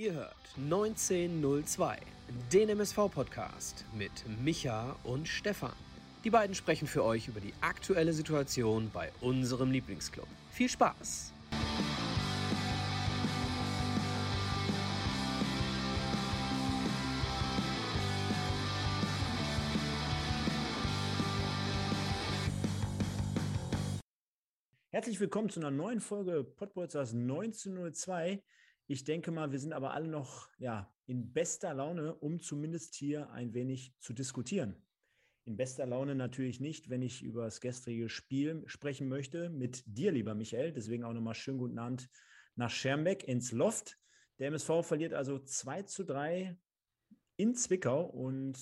Ihr hört 1902, den MSV-Podcast mit Micha und Stefan. Die beiden sprechen für euch über die aktuelle Situation bei unserem Lieblingsclub. Viel Spaß! Herzlich willkommen zu einer neuen Folge Podbolzers 1902. Ich denke mal, wir sind aber alle noch ja, in bester Laune, um zumindest hier ein wenig zu diskutieren. In bester Laune natürlich nicht, wenn ich über das gestrige Spiel sprechen möchte mit dir, lieber Michael. Deswegen auch nochmal schönen guten Abend nach Schermbeck ins Loft. Der MSV verliert also 2 zu 3 in Zwickau und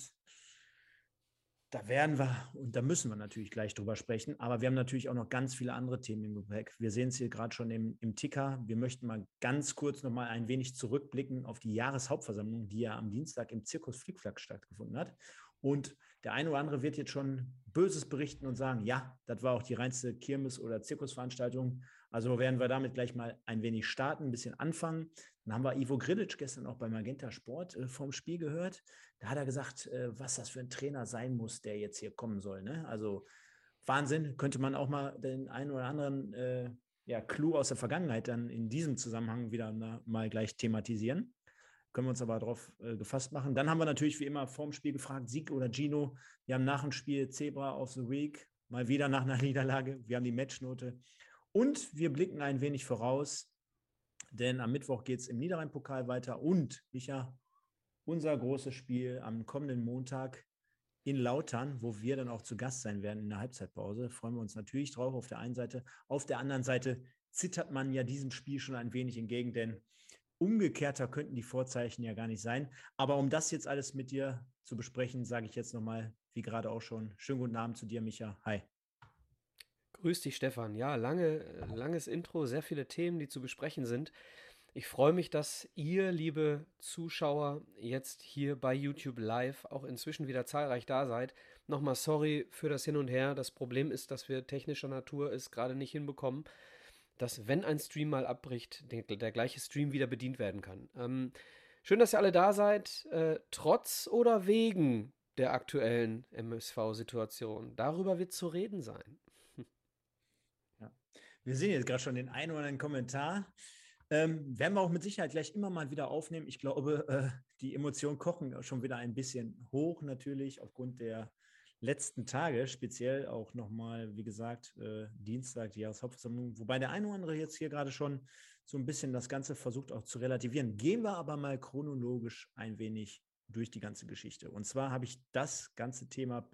da werden wir und da müssen wir natürlich gleich drüber sprechen. Aber wir haben natürlich auch noch ganz viele andere Themen im Gepäck. Wir sehen es hier gerade schon im, im Ticker. Wir möchten mal ganz kurz noch mal ein wenig zurückblicken auf die Jahreshauptversammlung, die ja am Dienstag im Zirkus Flickflack stattgefunden hat. Und der eine oder andere wird jetzt schon Böses berichten und sagen, ja, das war auch die reinste Kirmes- oder Zirkusveranstaltung. Also werden wir damit gleich mal ein wenig starten, ein bisschen anfangen. Dann haben wir Ivo Grilic gestern auch bei Magenta Sport äh, vorm Spiel gehört. Da hat er gesagt, äh, was das für ein Trainer sein muss, der jetzt hier kommen soll. Ne? Also Wahnsinn, könnte man auch mal den einen oder anderen äh, ja, Clou aus der Vergangenheit dann in diesem Zusammenhang wieder mal gleich thematisieren. Können wir uns aber darauf äh, gefasst machen. Dann haben wir natürlich wie immer vorm Spiel gefragt, Sieg oder Gino. Wir haben nach dem Spiel Zebra of the Week, mal wieder nach einer Niederlage. Wir haben die Matchnote. Und wir blicken ein wenig voraus, denn am Mittwoch geht es im Niederrhein-Pokal weiter. Und, Micha, unser großes Spiel am kommenden Montag in Lautern, wo wir dann auch zu Gast sein werden in der Halbzeitpause. Freuen wir uns natürlich drauf auf der einen Seite. Auf der anderen Seite zittert man ja diesem Spiel schon ein wenig entgegen, denn umgekehrter könnten die Vorzeichen ja gar nicht sein. Aber um das jetzt alles mit dir zu besprechen, sage ich jetzt nochmal, wie gerade auch schon, schönen guten Abend zu dir, Micha. Hi. Grüß dich, Stefan. Ja, lange, langes Intro, sehr viele Themen, die zu besprechen sind. Ich freue mich, dass ihr, liebe Zuschauer, jetzt hier bei YouTube Live auch inzwischen wieder zahlreich da seid. Nochmal sorry für das Hin und Her. Das Problem ist, dass wir technischer Natur es gerade nicht hinbekommen, dass wenn ein Stream mal abbricht, der, der gleiche Stream wieder bedient werden kann. Ähm, schön, dass ihr alle da seid, äh, trotz oder wegen der aktuellen MSV-Situation. Darüber wird zu reden sein. Wir sehen jetzt gerade schon den einen oder anderen Kommentar. Ähm, werden wir auch mit Sicherheit gleich immer mal wieder aufnehmen. Ich glaube, äh, die Emotionen kochen schon wieder ein bisschen hoch, natürlich aufgrund der letzten Tage, speziell auch nochmal, wie gesagt, äh, Dienstag, die Jahreshauptversammlung, wobei der eine oder andere jetzt hier gerade schon so ein bisschen das Ganze versucht auch zu relativieren. Gehen wir aber mal chronologisch ein wenig durch die ganze Geschichte. Und zwar habe ich das ganze Thema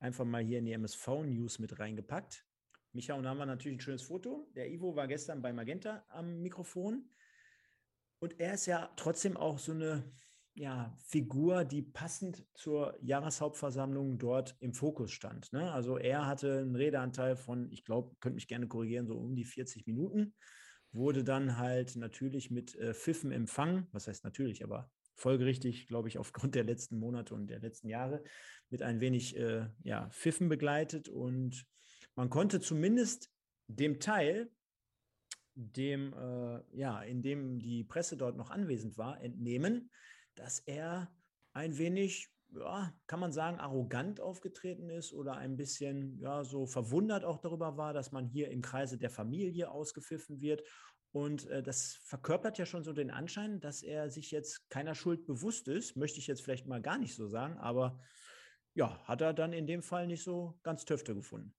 einfach mal hier in die MSV-News mit reingepackt. Micha, und haben wir natürlich ein schönes Foto. Der Ivo war gestern bei Magenta am Mikrofon. Und er ist ja trotzdem auch so eine ja, Figur, die passend zur Jahreshauptversammlung dort im Fokus stand. Ne? Also er hatte einen Redeanteil von, ich glaube, könnte mich gerne korrigieren, so um die 40 Minuten. Wurde dann halt natürlich mit äh, Pfiffen empfangen. Was heißt natürlich, aber folgerichtig, glaube ich, aufgrund der letzten Monate und der letzten Jahre mit ein wenig äh, ja, Pfiffen begleitet und man konnte zumindest dem Teil, dem, äh, ja, in dem die Presse dort noch anwesend war, entnehmen, dass er ein wenig, ja, kann man sagen, arrogant aufgetreten ist oder ein bisschen, ja, so verwundert auch darüber war, dass man hier im Kreise der Familie ausgepfiffen wird. Und äh, das verkörpert ja schon so den Anschein, dass er sich jetzt keiner Schuld bewusst ist. Möchte ich jetzt vielleicht mal gar nicht so sagen, aber ja, hat er dann in dem Fall nicht so ganz Töfte gefunden.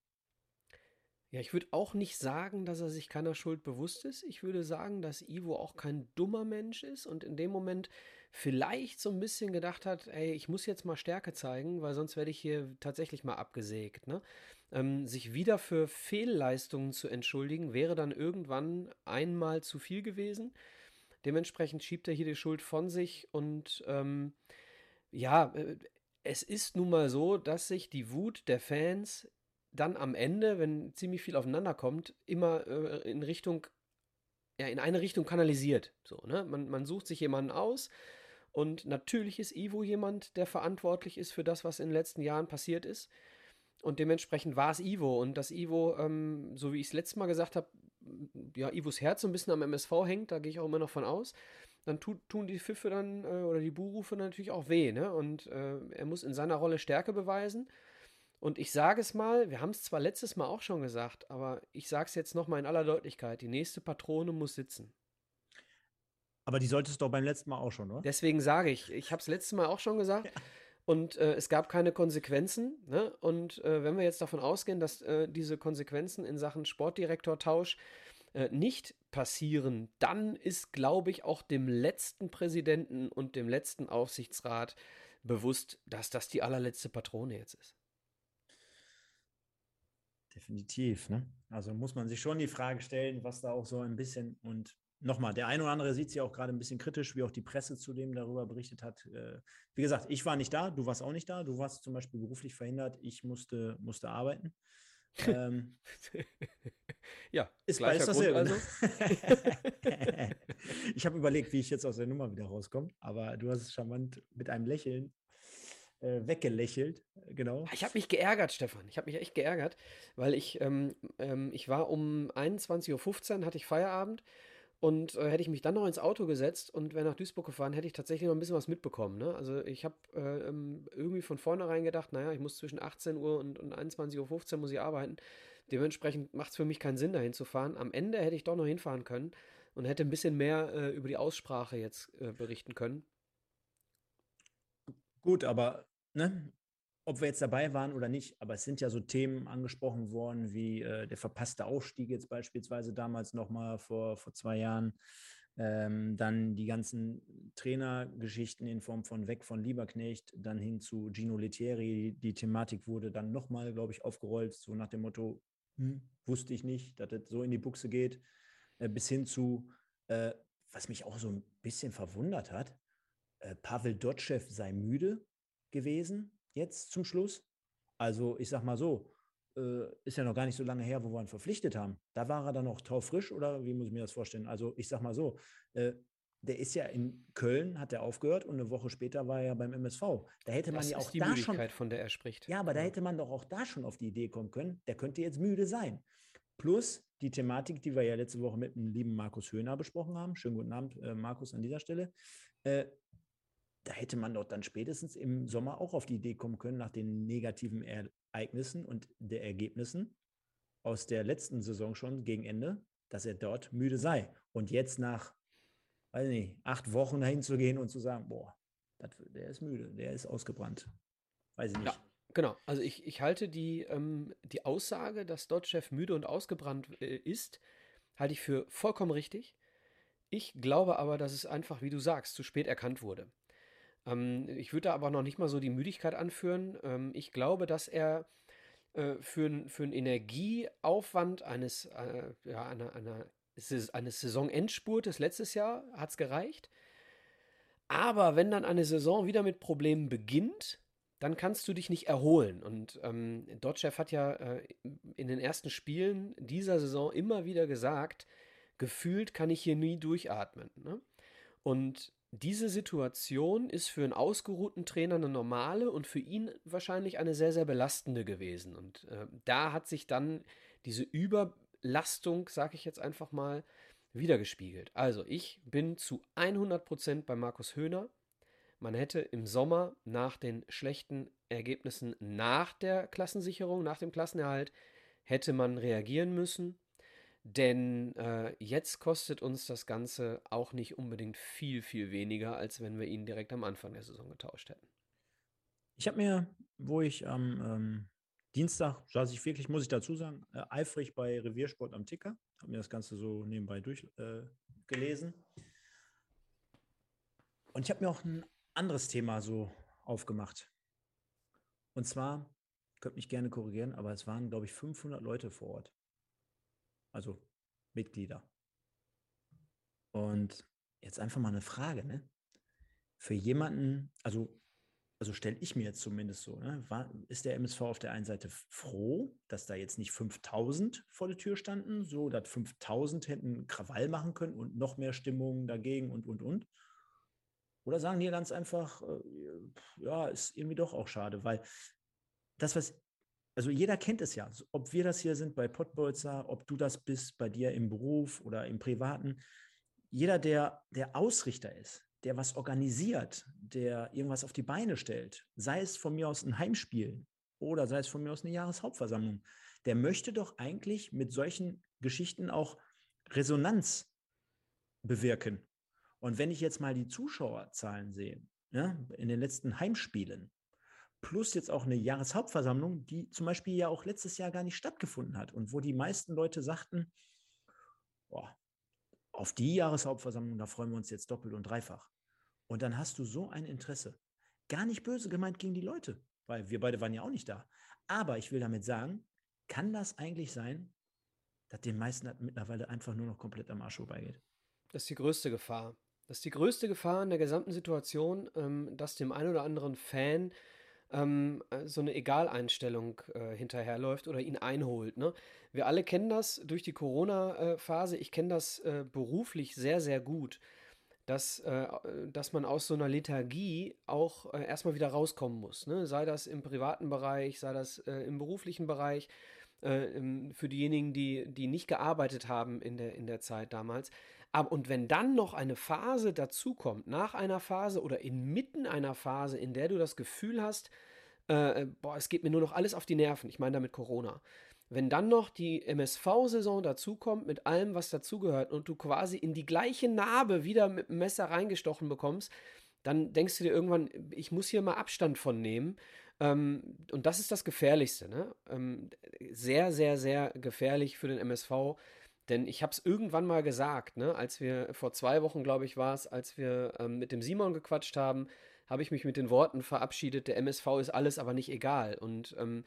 Ja, ich würde auch nicht sagen, dass er sich keiner Schuld bewusst ist. Ich würde sagen, dass Ivo auch kein dummer Mensch ist und in dem Moment vielleicht so ein bisschen gedacht hat, ey, ich muss jetzt mal Stärke zeigen, weil sonst werde ich hier tatsächlich mal abgesägt. Ne? Ähm, sich wieder für Fehlleistungen zu entschuldigen, wäre dann irgendwann einmal zu viel gewesen. Dementsprechend schiebt er hier die Schuld von sich und ähm, ja, äh, es ist nun mal so, dass sich die Wut der Fans dann am Ende, wenn ziemlich viel aufeinander kommt, immer äh, in Richtung, ja, in eine Richtung kanalisiert. So, ne? man, man sucht sich jemanden aus und natürlich ist Ivo jemand, der verantwortlich ist für das, was in den letzten Jahren passiert ist. Und dementsprechend war es Ivo. Und dass Ivo, ähm, so wie ich es letztes Mal gesagt habe, ja, Ivos Herz so ein bisschen am MSV hängt, da gehe ich auch immer noch von aus. dann tut, tun die Pfiffe dann äh, oder die Buhrufe natürlich auch weh. Ne? Und äh, er muss in seiner Rolle Stärke beweisen. Und ich sage es mal, wir haben es zwar letztes Mal auch schon gesagt, aber ich sage es jetzt nochmal in aller Deutlichkeit, die nächste Patrone muss sitzen. Aber die solltest du doch beim letzten Mal auch schon, oder? Deswegen sage ich, ich habe es letztes Mal auch schon gesagt. Ja. Und äh, es gab keine Konsequenzen. Ne? Und äh, wenn wir jetzt davon ausgehen, dass äh, diese Konsequenzen in Sachen Sportdirektortausch äh, nicht passieren, dann ist, glaube ich, auch dem letzten Präsidenten und dem letzten Aufsichtsrat bewusst, dass das die allerletzte Patrone jetzt ist. Definitiv. Ne? Also muss man sich schon die Frage stellen, was da auch so ein bisschen und nochmal, der eine oder andere sieht sie auch gerade ein bisschen kritisch, wie auch die Presse zudem darüber berichtet hat. Äh, wie gesagt, ich war nicht da, du warst auch nicht da. Du warst zum Beispiel beruflich verhindert, ich musste, musste arbeiten. ähm, ja, ist beides dasselbe. Ne? Also. ich habe überlegt, wie ich jetzt aus der Nummer wieder rauskomme, aber du hast es charmant mit einem Lächeln äh, weggelächelt. Genau. Ich habe mich geärgert, Stefan. Ich habe mich echt geärgert, weil ich, ähm, ähm, ich war um 21.15 Uhr, hatte ich Feierabend und äh, hätte ich mich dann noch ins Auto gesetzt und wäre nach Duisburg gefahren, hätte ich tatsächlich noch ein bisschen was mitbekommen. Ne? Also ich habe äh, ähm, irgendwie von vornherein gedacht, naja, ich muss zwischen 18 Uhr und, und 21.15 Uhr muss ich arbeiten. Dementsprechend macht es für mich keinen Sinn, dahin zu fahren. Am Ende hätte ich doch noch hinfahren können und hätte ein bisschen mehr äh, über die Aussprache jetzt äh, berichten können. Gut, aber ne, ob wir jetzt dabei waren oder nicht, aber es sind ja so Themen angesprochen worden, wie äh, der verpasste Aufstieg jetzt beispielsweise damals nochmal vor, vor zwei Jahren. Ähm, dann die ganzen Trainergeschichten in Form von weg von Lieberknecht, dann hin zu Gino Lettieri. Die Thematik wurde dann nochmal, glaube ich, aufgerollt, so nach dem Motto, hm, wusste ich nicht, dass das so in die Buchse geht, äh, bis hin zu, äh, was mich auch so ein bisschen verwundert hat, äh, Pavel Dotschew sei müde gewesen jetzt zum Schluss. Also ich sag mal so, äh, ist ja noch gar nicht so lange her, wo wir ihn verpflichtet haben. Da war er dann noch taufrisch oder wie muss ich mir das vorstellen? Also ich sag mal so, äh, der ist ja in Köln, hat er aufgehört und eine Woche später war er ja beim MSV. Da hätte man das ja auch die da Müdigkeit, schon, von der er spricht. Ja, aber da hätte man doch auch da schon auf die Idee kommen können, der könnte jetzt müde sein. Plus die Thematik, die wir ja letzte Woche mit dem lieben Markus Höhner besprochen haben. Schönen guten Abend, äh, Markus, an dieser Stelle. Äh, da hätte man doch dann spätestens im Sommer auch auf die Idee kommen können, nach den negativen Ereignissen und der Ergebnissen aus der letzten Saison schon gegen Ende, dass er dort müde sei. Und jetzt nach, weiß nicht, acht Wochen dahin zu gehen und zu sagen, boah, das, der ist müde, der ist ausgebrannt. Weiß ich nicht. Ja. Genau, also ich, ich halte die, ähm, die Aussage, dass Dodge-Chef müde und ausgebrannt äh, ist, halte ich für vollkommen richtig. Ich glaube aber, dass es einfach, wie du sagst, zu spät erkannt wurde. Ähm, ich würde da aber noch nicht mal so die Müdigkeit anführen. Ähm, ich glaube, dass er äh, für, für einen Energieaufwand eines, äh, ja, einer, einer, eines Saisonendspurtes letztes Jahr hat es gereicht. Aber wenn dann eine Saison wieder mit Problemen beginnt, dann kannst du dich nicht erholen. Und ähm, Dotchev hat ja äh, in den ersten Spielen dieser Saison immer wieder gesagt, gefühlt kann ich hier nie durchatmen. Ne? Und diese Situation ist für einen ausgeruhten Trainer eine normale und für ihn wahrscheinlich eine sehr, sehr belastende gewesen. Und äh, da hat sich dann diese Überlastung, sage ich jetzt einfach mal, wiedergespiegelt. Also ich bin zu 100% bei Markus Höhner. Man hätte im Sommer nach den schlechten Ergebnissen nach der Klassensicherung, nach dem Klassenerhalt, hätte man reagieren müssen. Denn äh, jetzt kostet uns das Ganze auch nicht unbedingt viel, viel weniger, als wenn wir ihn direkt am Anfang der Saison getauscht hätten. Ich habe mir, wo ich am ähm, Dienstag saß ich wirklich, muss ich dazu sagen, äh, eifrig bei Reviersport am Ticker, habe mir das Ganze so nebenbei durchgelesen. Äh, Und ich habe mir auch ein anderes Thema so aufgemacht. Und zwar, könnt mich gerne korrigieren, aber es waren, glaube ich, 500 Leute vor Ort also Mitglieder. Und jetzt einfach mal eine Frage, ne? Für jemanden, also, also stelle ich mir jetzt zumindest so, ne? Ist der MSV auf der einen Seite froh, dass da jetzt nicht 5000 vor der Tür standen, so dass 5000 hätten Krawall machen können und noch mehr Stimmung dagegen und, und, und? Oder sagen die ganz einfach, äh, ja, ist irgendwie doch auch schade, weil das, was also jeder kennt es ja, ob wir das hier sind bei Pottbolzer, ob du das bist bei dir im Beruf oder im Privaten. jeder, der, der Ausrichter ist, der was organisiert, der irgendwas auf die Beine stellt, sei es von mir aus ein Heimspiel oder sei es von mir aus eine Jahreshauptversammlung, der möchte doch eigentlich mit solchen Geschichten auch Resonanz bewirken. Und wenn ich jetzt mal die Zuschauerzahlen sehe, ja, in den letzten Heimspielen, plus jetzt auch eine Jahreshauptversammlung, die zum Beispiel ja auch letztes Jahr gar nicht stattgefunden hat und wo die meisten Leute sagten, boah, auf die Jahreshauptversammlung, da freuen wir uns jetzt doppelt und dreifach. Und dann hast du so ein Interesse. Gar nicht böse gemeint gegen die Leute, weil wir beide waren ja auch nicht da. Aber ich will damit sagen, kann das eigentlich sein, dass den meisten mittlerweile einfach nur noch komplett am Arsch vorbeigeht? Das ist die größte Gefahr. Das ist die größte Gefahr in der gesamten Situation, ähm, dass dem einen oder anderen Fan ähm, äh, so eine Egaleinstellung äh, hinterherläuft oder ihn einholt. Ne? Wir alle kennen das durch die Corona-Phase. Ich kenne das äh, beruflich sehr, sehr gut, dass, äh, dass man aus so einer Lethargie auch äh, erstmal wieder rauskommen muss. Ne? Sei das im privaten Bereich, sei das äh, im beruflichen Bereich. Für diejenigen, die, die nicht gearbeitet haben in der, in der Zeit damals. Aber, und wenn dann noch eine Phase dazukommt, nach einer Phase oder inmitten einer Phase, in der du das Gefühl hast, äh, boah, es geht mir nur noch alles auf die Nerven, ich meine damit Corona. Wenn dann noch die MSV-Saison dazukommt mit allem, was dazugehört und du quasi in die gleiche Narbe wieder mit dem Messer reingestochen bekommst, dann denkst du dir irgendwann, ich muss hier mal Abstand von nehmen. Ähm, und das ist das Gefährlichste. Ne? Ähm, sehr, sehr, sehr gefährlich für den MSV denn ich habe es irgendwann mal gesagt, ne, als wir vor zwei Wochen, glaube ich, war es, als wir ähm, mit dem Simon gequatscht haben, habe ich mich mit den Worten verabschiedet, der MSV ist alles, aber nicht egal. Und ähm,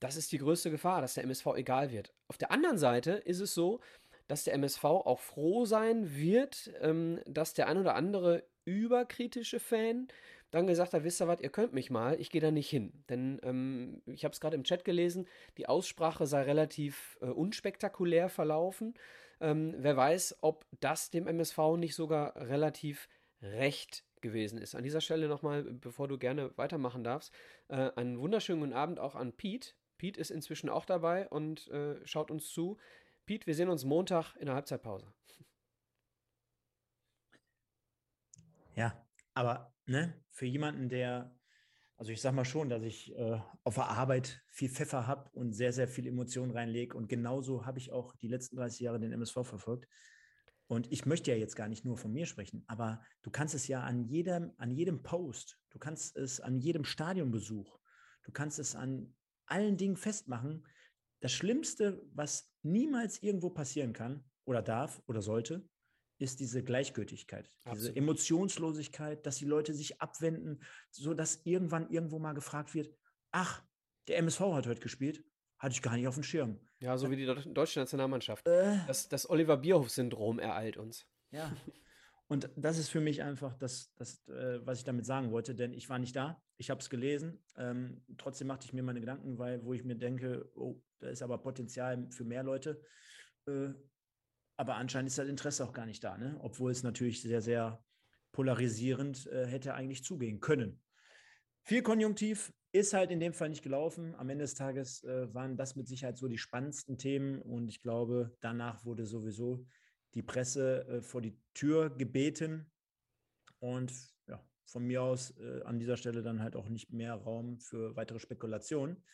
das ist die größte Gefahr, dass der MSV egal wird. Auf der anderen Seite ist es so, dass der MSV auch froh sein wird, ähm, dass der ein oder andere überkritische Fan dann gesagt hat, wisst ihr was, ihr könnt mich mal, ich gehe da nicht hin. Denn ähm, ich habe es gerade im Chat gelesen, die Aussprache sei relativ äh, unspektakulär verlaufen. Ähm, wer weiß, ob das dem MSV nicht sogar relativ recht gewesen ist. An dieser Stelle nochmal, bevor du gerne weitermachen darfst, äh, einen wunderschönen guten Abend auch an Pete. Pete ist inzwischen auch dabei und äh, schaut uns zu. Pete, wir sehen uns Montag in der Halbzeitpause. Ja, aber ne, für jemanden, der, also ich sage mal schon, dass ich äh, auf der Arbeit viel Pfeffer habe und sehr, sehr viel Emotionen reinlege. Und genauso habe ich auch die letzten 30 Jahre den MSV verfolgt. Und ich möchte ja jetzt gar nicht nur von mir sprechen, aber du kannst es ja an jedem, an jedem Post, du kannst es an jedem Stadionbesuch, du kannst es an allen Dingen festmachen. Das Schlimmste, was niemals irgendwo passieren kann oder darf oder sollte, ist diese Gleichgültigkeit, Absolut. diese Emotionslosigkeit, dass die Leute sich abwenden, so dass irgendwann irgendwo mal gefragt wird, ach, der MSV hat heute gespielt, hatte ich gar nicht auf dem Schirm. Ja, so wie die deutsche Nationalmannschaft. Äh, das, das Oliver Bierhoff-Syndrom ereilt uns. Ja. Und das ist für mich einfach das, das äh, was ich damit sagen wollte, denn ich war nicht da, ich habe es gelesen. Ähm, trotzdem machte ich mir meine Gedanken, weil wo ich mir denke, oh, da ist aber Potenzial für mehr Leute. Äh, aber anscheinend ist das Interesse auch gar nicht da, ne? obwohl es natürlich sehr, sehr polarisierend äh, hätte eigentlich zugehen können. Viel Konjunktiv ist halt in dem Fall nicht gelaufen. Am Ende des Tages äh, waren das mit Sicherheit so die spannendsten Themen und ich glaube, danach wurde sowieso die Presse äh, vor die Tür gebeten und ja, von mir aus äh, an dieser Stelle dann halt auch nicht mehr Raum für weitere Spekulationen.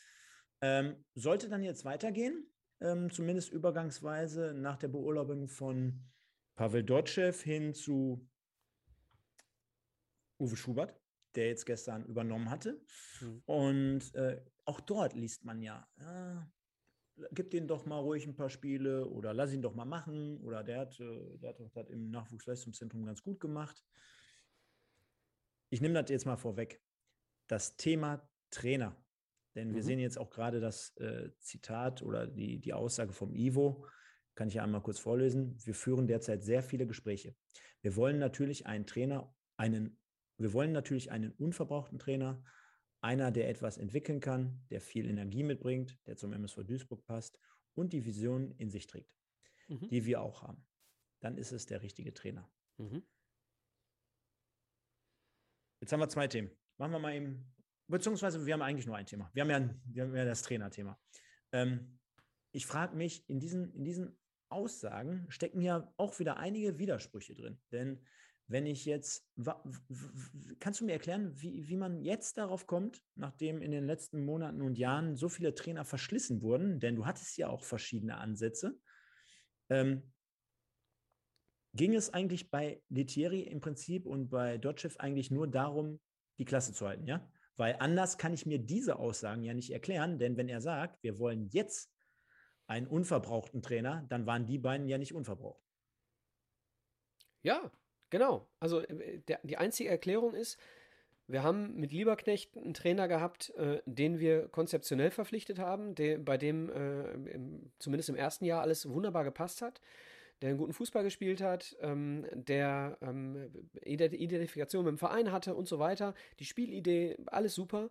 Ähm, sollte dann jetzt weitergehen, ähm, zumindest übergangsweise nach der Beurlaubung von Pavel Dotschew hin zu Uwe Schubert, der jetzt gestern übernommen hatte. Mhm. Und äh, auch dort liest man ja, ja, gib den doch mal ruhig ein paar Spiele oder lass ihn doch mal machen. Oder der hat, äh, der hat das im Nachwuchsleistungszentrum ganz gut gemacht. Ich nehme das jetzt mal vorweg. Das Thema Trainer denn wir mhm. sehen jetzt auch gerade das äh, Zitat oder die, die Aussage vom Ivo, kann ich ja einmal kurz vorlesen. Wir führen derzeit sehr viele Gespräche. Wir wollen natürlich einen Trainer, einen, wir wollen natürlich einen unverbrauchten Trainer, einer, der etwas entwickeln kann, der viel Energie mitbringt, der zum MSV Duisburg passt und die Vision in sich trägt, mhm. die wir auch haben. Dann ist es der richtige Trainer. Mhm. Jetzt haben wir zwei Themen. Machen wir mal eben beziehungsweise wir haben eigentlich nur ein Thema. Wir haben ja, wir haben ja das Trainerthema. Ähm, ich frage mich in diesen, in diesen Aussagen stecken ja auch wieder einige Widersprüche drin. Denn wenn ich jetzt, kannst du mir erklären, wie, wie man jetzt darauf kommt, nachdem in den letzten Monaten und Jahren so viele Trainer verschlissen wurden, denn du hattest ja auch verschiedene Ansätze, ähm, ging es eigentlich bei Letieri im Prinzip und bei Dotchev eigentlich nur darum, die Klasse zu halten, ja? Weil anders kann ich mir diese Aussagen ja nicht erklären, denn wenn er sagt, wir wollen jetzt einen unverbrauchten Trainer, dann waren die beiden ja nicht unverbraucht. Ja, genau. Also äh, der, die einzige Erklärung ist, wir haben mit Lieberknecht einen Trainer gehabt, äh, den wir konzeptionell verpflichtet haben, der, bei dem äh, im, zumindest im ersten Jahr alles wunderbar gepasst hat der einen guten Fußball gespielt hat, ähm, der ähm, Identifikation mit dem Verein hatte und so weiter, die Spielidee, alles super.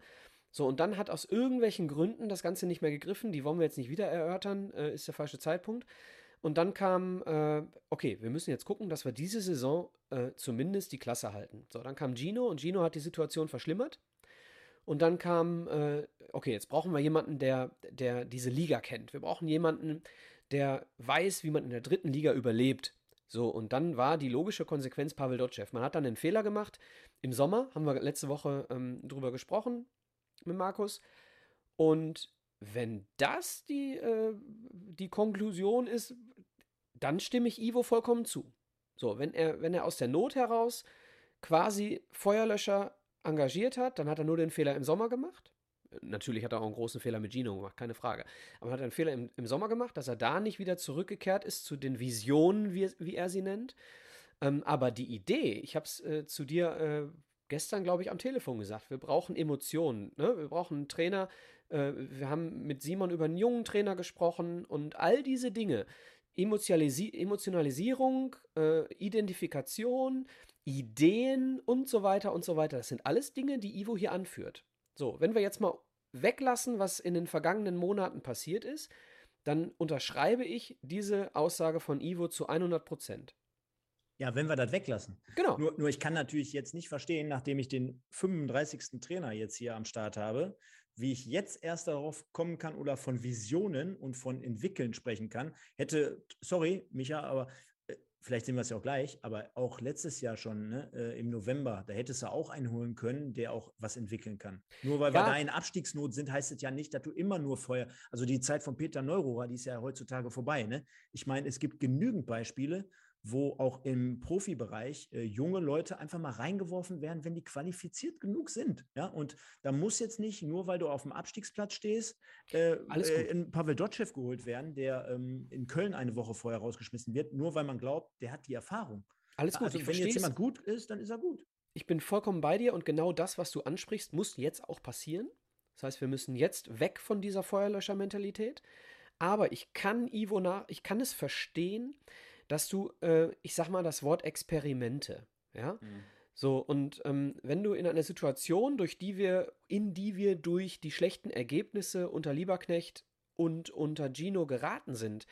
So, und dann hat aus irgendwelchen Gründen das Ganze nicht mehr gegriffen, die wollen wir jetzt nicht wieder erörtern, äh, ist der falsche Zeitpunkt. Und dann kam, äh, okay, wir müssen jetzt gucken, dass wir diese Saison äh, zumindest die Klasse halten. So, dann kam Gino und Gino hat die Situation verschlimmert. Und dann kam, äh, okay, jetzt brauchen wir jemanden, der, der diese Liga kennt. Wir brauchen jemanden, der weiß, wie man in der dritten Liga überlebt. So, und dann war die logische Konsequenz Pavel Dotschew. Man hat dann den Fehler gemacht. Im Sommer haben wir letzte Woche ähm, drüber gesprochen mit Markus. Und wenn das die, äh, die Konklusion ist, dann stimme ich Ivo vollkommen zu. So, wenn er, wenn er aus der Not heraus quasi Feuerlöscher engagiert hat, dann hat er nur den Fehler im Sommer gemacht. Natürlich hat er auch einen großen Fehler mit Gino gemacht, keine Frage. Aber er hat einen Fehler im, im Sommer gemacht, dass er da nicht wieder zurückgekehrt ist zu den Visionen, wie, wie er sie nennt. Ähm, aber die Idee, ich habe es äh, zu dir äh, gestern, glaube ich, am Telefon gesagt, wir brauchen Emotionen. Ne? Wir brauchen einen Trainer. Äh, wir haben mit Simon über einen jungen Trainer gesprochen und all diese Dinge. Emotionalisi Emotionalisierung, äh, Identifikation, Ideen und so weiter und so weiter. Das sind alles Dinge, die Ivo hier anführt. So, wenn wir jetzt mal weglassen, was in den vergangenen Monaten passiert ist, dann unterschreibe ich diese Aussage von Ivo zu 100 Prozent. Ja, wenn wir das weglassen. Genau. Nur, nur ich kann natürlich jetzt nicht verstehen, nachdem ich den 35. Trainer jetzt hier am Start habe, wie ich jetzt erst darauf kommen kann oder von Visionen und von Entwickeln sprechen kann. Hätte, sorry, Micha, aber vielleicht sehen wir es ja auch gleich, aber auch letztes Jahr schon, ne, äh, im November, da hättest du auch einen holen können, der auch was entwickeln kann. Nur weil ja. wir da in Abstiegsnot sind, heißt es ja nicht, dass du immer nur Feuer, also die Zeit von Peter Neurohrer, die ist ja heutzutage vorbei. Ne? Ich meine, es gibt genügend Beispiele, wo auch im Profibereich äh, junge Leute einfach mal reingeworfen werden, wenn die qualifiziert genug sind. Ja, und da muss jetzt nicht, nur weil du auf dem Abstiegsplatz stehst, äh, äh, ein Pavel Dotschew geholt werden, der ähm, in Köln eine Woche vorher rausgeschmissen wird, nur weil man glaubt, der hat die Erfahrung. Alles gut. Also, wenn jetzt jemand gut ist, dann ist er gut. Ich bin vollkommen bei dir und genau das, was du ansprichst, muss jetzt auch passieren. Das heißt, wir müssen jetzt weg von dieser Feuerlöscher-Mentalität. Aber ich kann Ivo nach, ich kann es verstehen, dass du, äh, ich sag mal, das Wort Experimente, ja, mhm. so, und ähm, wenn du in einer Situation, durch die wir, in die wir durch die schlechten Ergebnisse unter Lieberknecht und unter Gino geraten sind,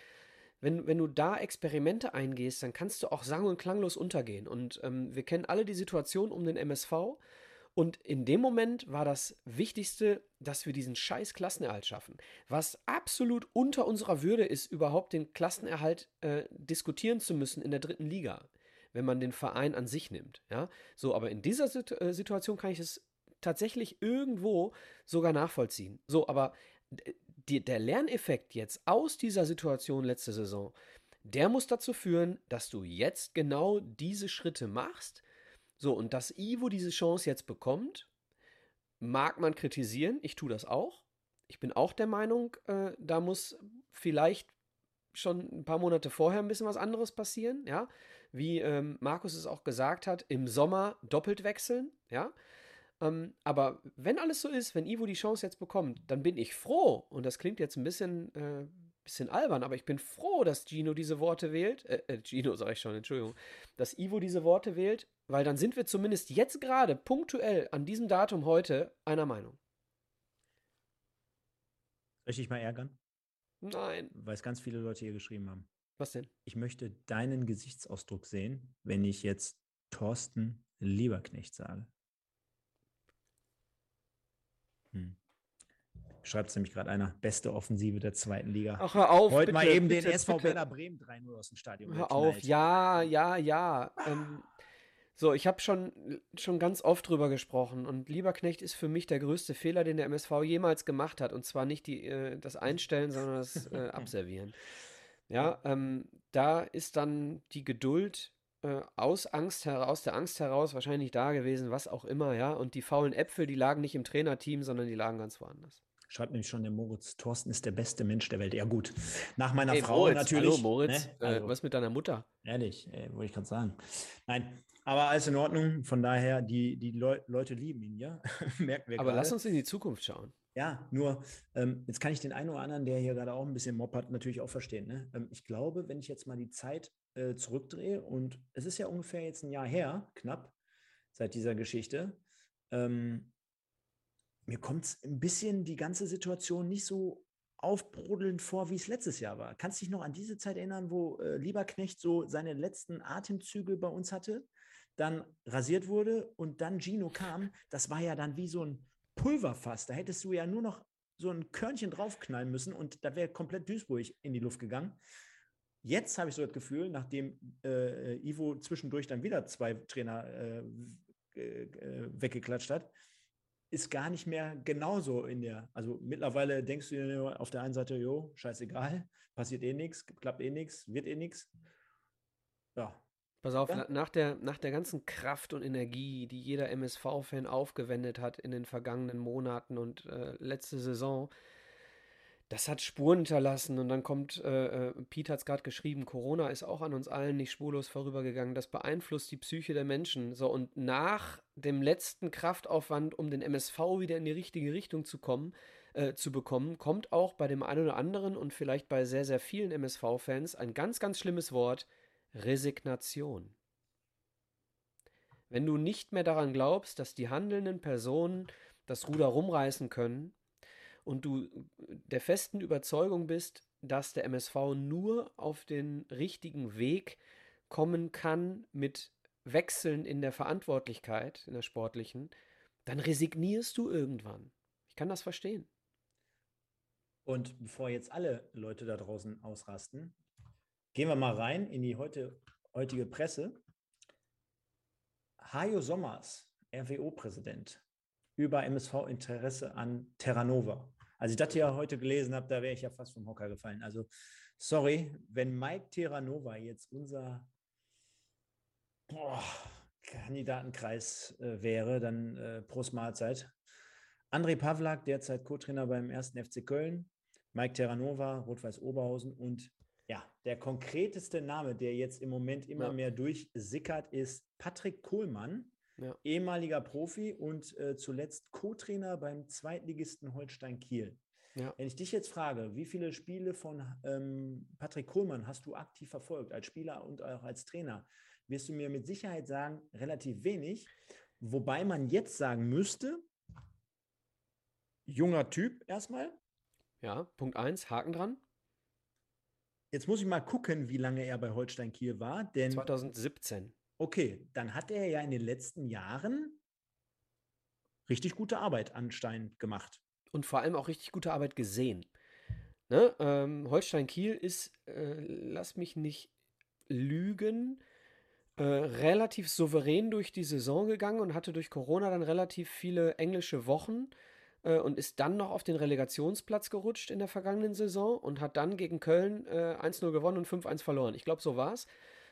wenn, wenn du da Experimente eingehst, dann kannst du auch sang- und klanglos untergehen. Und ähm, wir kennen alle die Situation um den MSV. Und in dem Moment war das Wichtigste, dass wir diesen scheiß Klassenerhalt schaffen. Was absolut unter unserer Würde ist, überhaupt den Klassenerhalt äh, diskutieren zu müssen in der dritten Liga, wenn man den Verein an sich nimmt. Ja? So, aber in dieser Situ äh, Situation kann ich es tatsächlich irgendwo sogar nachvollziehen. So, aber die, der Lerneffekt jetzt aus dieser Situation letzte Saison, der muss dazu führen, dass du jetzt genau diese Schritte machst so, und dass Ivo diese Chance jetzt bekommt, mag man kritisieren. Ich tue das auch. Ich bin auch der Meinung, äh, da muss vielleicht schon ein paar Monate vorher ein bisschen was anderes passieren, ja. Wie ähm, Markus es auch gesagt hat, im Sommer doppelt wechseln, ja. Ähm, aber wenn alles so ist, wenn Ivo die Chance jetzt bekommt, dann bin ich froh, und das klingt jetzt ein bisschen, äh, bisschen albern, aber ich bin froh, dass Gino diese Worte wählt. Äh, äh Gino sage ich schon, Entschuldigung. Dass Ivo diese Worte wählt, weil dann sind wir zumindest jetzt gerade punktuell an diesem Datum heute einer Meinung. Soll ich dich mal ärgern? Nein. Weil es ganz viele Leute hier geschrieben haben. Was denn? Ich möchte deinen Gesichtsausdruck sehen, wenn ich jetzt Thorsten Lieberknecht sage. Hm. Schreibt es nämlich gerade einer. Beste Offensive der zweiten Liga. Ach, hör auf. Heute bitte, mal eben bitte, den SV bitte. Werder Bremen 3-0 aus dem Stadion. Hör auf. Ja, ja, ja. Ähm, so, ich habe schon, schon ganz oft drüber gesprochen. Und Lieberknecht ist für mich der größte Fehler, den der MSV jemals gemacht hat. Und zwar nicht die, äh, das Einstellen, sondern das äh, Abservieren. Ja, ähm, da ist dann die Geduld äh, aus Angst heraus, der Angst heraus wahrscheinlich da gewesen, was auch immer, ja. Und die faulen Äpfel, die lagen nicht im Trainerteam, sondern die lagen ganz woanders. Schreibt nämlich schon der Moritz, Thorsten ist der beste Mensch der Welt. Ja, gut. Nach meiner Ey, Frau Moritz, natürlich. Hallo Moritz, ne? äh, Also, was mit deiner Mutter? ehrlich, äh, wollte ich gerade sagen. Nein, aber alles in Ordnung. Von daher, die, die Leu Leute lieben ihn, ja. Merken wir Aber gerade. lass uns in die Zukunft schauen. Ja, nur, ähm, jetzt kann ich den einen oder anderen, der hier gerade auch ein bisschen moppert, natürlich auch verstehen. Ne? Ähm, ich glaube, wenn ich jetzt mal die Zeit äh, zurückdrehe, und es ist ja ungefähr jetzt ein Jahr her, knapp, seit dieser Geschichte, ähm, mir kommt es ein bisschen die ganze Situation nicht so aufbrodelnd vor, wie es letztes Jahr war. Kannst du dich noch an diese Zeit erinnern, wo äh, Lieberknecht so seine letzten Atemzüge bei uns hatte, dann rasiert wurde und dann Gino kam? Das war ja dann wie so ein Pulverfass. Da hättest du ja nur noch so ein Körnchen draufknallen müssen und da wäre komplett Duisburg in die Luft gegangen. Jetzt habe ich so das Gefühl, nachdem äh, Ivo zwischendurch dann wieder zwei Trainer äh, äh, äh, weggeklatscht hat, ist gar nicht mehr genauso in der. Also mittlerweile denkst du dir auf der einen Seite, jo, scheißegal, passiert eh nichts, klappt eh nichts, wird eh nichts. Ja, Pass auf, Ja. na- nach, der, nach der ganzen Kraft und Energie, die jeder MSV-Fan aufgewendet hat in den vergangenen Monaten und äh, letzte Saison, das hat Spuren hinterlassen. Und dann kommt, äh, äh, Pete hat es gerade geschrieben, Corona ist auch an uns allen nicht spurlos vorübergegangen. Das beeinflusst die Psyche der Menschen. So, und nach dem letzten Kraftaufwand, um den MSV wieder in die richtige Richtung zu kommen, äh, zu bekommen, kommt auch bei dem einen oder anderen und vielleicht bei sehr, sehr vielen MSV-Fans ein ganz, ganz schlimmes Wort, Resignation. Wenn du nicht mehr daran glaubst, dass die handelnden Personen das Ruder rumreißen können und du der festen Überzeugung bist, dass der MSV nur auf den richtigen Weg kommen kann mit Wechseln in der Verantwortlichkeit, in der sportlichen, dann resignierst du irgendwann. Ich kann das verstehen. Und bevor jetzt alle Leute da draußen ausrasten, gehen wir mal rein in die heute, heutige Presse. Hajo Sommers, RWO-Präsident, über MSV-Interesse an Terranova. Als ich das hier heute gelesen habe, da wäre ich ja fast vom Hocker gefallen. Also, sorry, wenn Mike Terranova jetzt unser boah, Kandidatenkreis äh, wäre, dann äh, Prost Mahlzeit. André Pavlak, derzeit Co-Trainer beim 1. FC Köln, Mike Terranova, Rot-Weiß Oberhausen und ja, der konkreteste Name, der jetzt im Moment immer Ja. mehr durchsickert, ist Patrick Kohlmann, Ja. ehemaliger Profi und äh, zuletzt Co-Trainer beim Zweitligisten Holstein Kiel. Ja. Wenn ich dich jetzt frage, wie viele Spiele von ähm, Patrick Kohlmann hast du aktiv verfolgt, als Spieler und auch als Trainer, wirst du mir mit Sicherheit sagen, relativ wenig. Wobei man jetzt sagen müsste, junger Typ erstmal. Ja, Punkt 1, Haken dran. Jetzt muss ich mal gucken, wie lange er bei Holstein Kiel war, denn 2017. okay, dann hat er ja in den letzten Jahren richtig gute Arbeit anscheinend gemacht. und vor allem auch richtig gute Arbeit gesehen. Ne? Ähm, Holstein Kiel ist, äh, lass mich nicht lügen, äh, relativ souverän durch die Saison gegangen und hatte durch Corona dann relativ viele englische Wochen äh, und ist dann noch auf den Relegationsplatz gerutscht in der vergangenen Saison und hat dann gegen Köln äh, 1-0 gewonnen und 5-1 verloren. Ich glaube, so war's.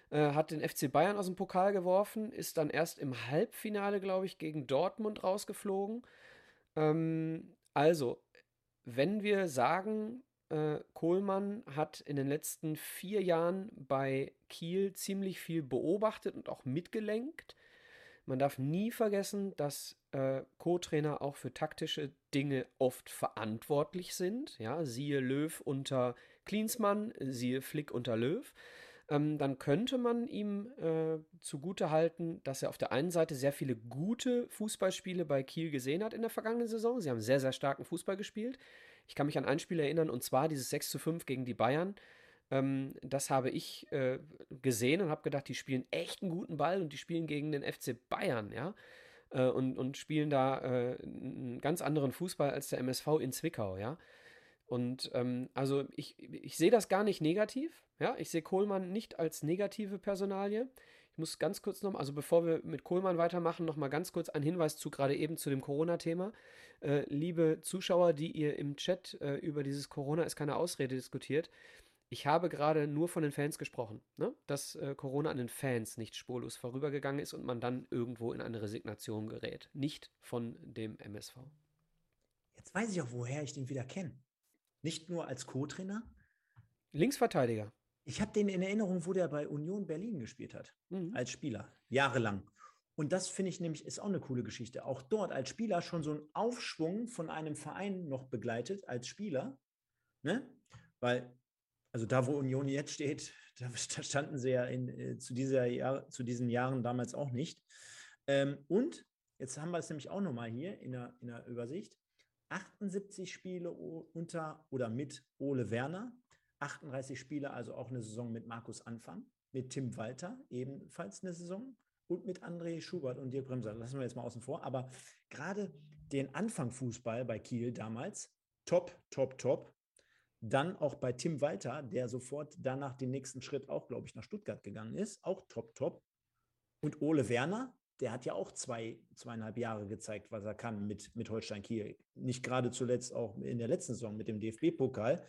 Äh, hat den FC Bayern aus dem Pokal geworfen, ist dann erst im Halbfinale, glaube ich, gegen Dortmund rausgeflogen. Ähm, also, wenn wir sagen, äh, Kohlmann hat in den letzten vier Jahren bei Kiel ziemlich viel beobachtet und auch mitgelenkt. Man darf nie vergessen, dass äh, Co-Trainer auch für taktische Dinge oft verantwortlich sind. Ja, siehe Löw unter Klinsmann, siehe Flick unter Löw. Ähm, dann könnte man ihm äh, zugute halten, dass er auf der einen Seite sehr viele gute Fußballspiele bei Kiel gesehen hat in der vergangenen Saison. Sie haben sehr, sehr starken Fußball gespielt. Ich kann mich an ein Spiel erinnern, und zwar dieses 6 zu 5 gegen die Bayern. Ähm, das habe ich äh, gesehen und habe gedacht, die spielen echt einen guten Ball und die spielen gegen den FC Bayern, ja. Äh, und, und spielen da äh, einen ganz anderen Fußball als der MSV in Zwickau, ja. Und ähm, also ich, ich sehe das gar nicht negativ. Ja, ich sehe Kohlmann nicht als negative Personalie. Ich muss ganz kurz noch, also bevor wir mit Kohlmann weitermachen, noch mal ganz kurz ein Hinweis zu gerade eben zu dem Corona-Thema. Äh, liebe Zuschauer, die ihr im Chat äh, über dieses Corona ist keine Ausrede diskutiert, ich habe gerade nur von den Fans gesprochen, ne? dass äh, Corona an den Fans nicht spurlos vorübergegangen ist und man dann irgendwo in eine Resignation gerät. Nicht von dem MSV. Jetzt weiß ich auch, woher ich den wieder kenne. Nicht nur als Co-Trainer. Linksverteidiger. Ich habe den in Erinnerung, wo der bei Union Berlin gespielt hat, mhm. als Spieler, jahrelang. Und das finde ich nämlich ist auch eine coole Geschichte. Auch dort als Spieler schon so ein Aufschwung von einem Verein noch begleitet als Spieler. Ne? Weil, also da, wo Union jetzt steht, da, standen sie ja in, äh, zu, dieser Jahr, zu diesen Jahren damals auch nicht. Ähm, und jetzt haben wir es nämlich auch nochmal hier in der, in der Übersicht. 78 Spiele unter oder mit Ole Werner, 38 Spiele, also auch eine Saison mit Markus Anfang, mit Tim Walter ebenfalls eine Saison und mit André Schubert und Dirk Bremser. Lassen wir jetzt mal außen vor. Aber gerade den Anfang Fußball bei Kiel damals, top, top, top. Dann auch bei Tim Walter, der sofort danach den nächsten Schritt auch, glaube ich, nach Stuttgart gegangen ist, auch top, top. Und Ole Werner, der hat ja auch zwei, zweieinhalb Jahre gezeigt, was er kann mit, mit Holstein Kiel. Nicht gerade zuletzt auch in der letzten Saison mit dem DFB-Pokal.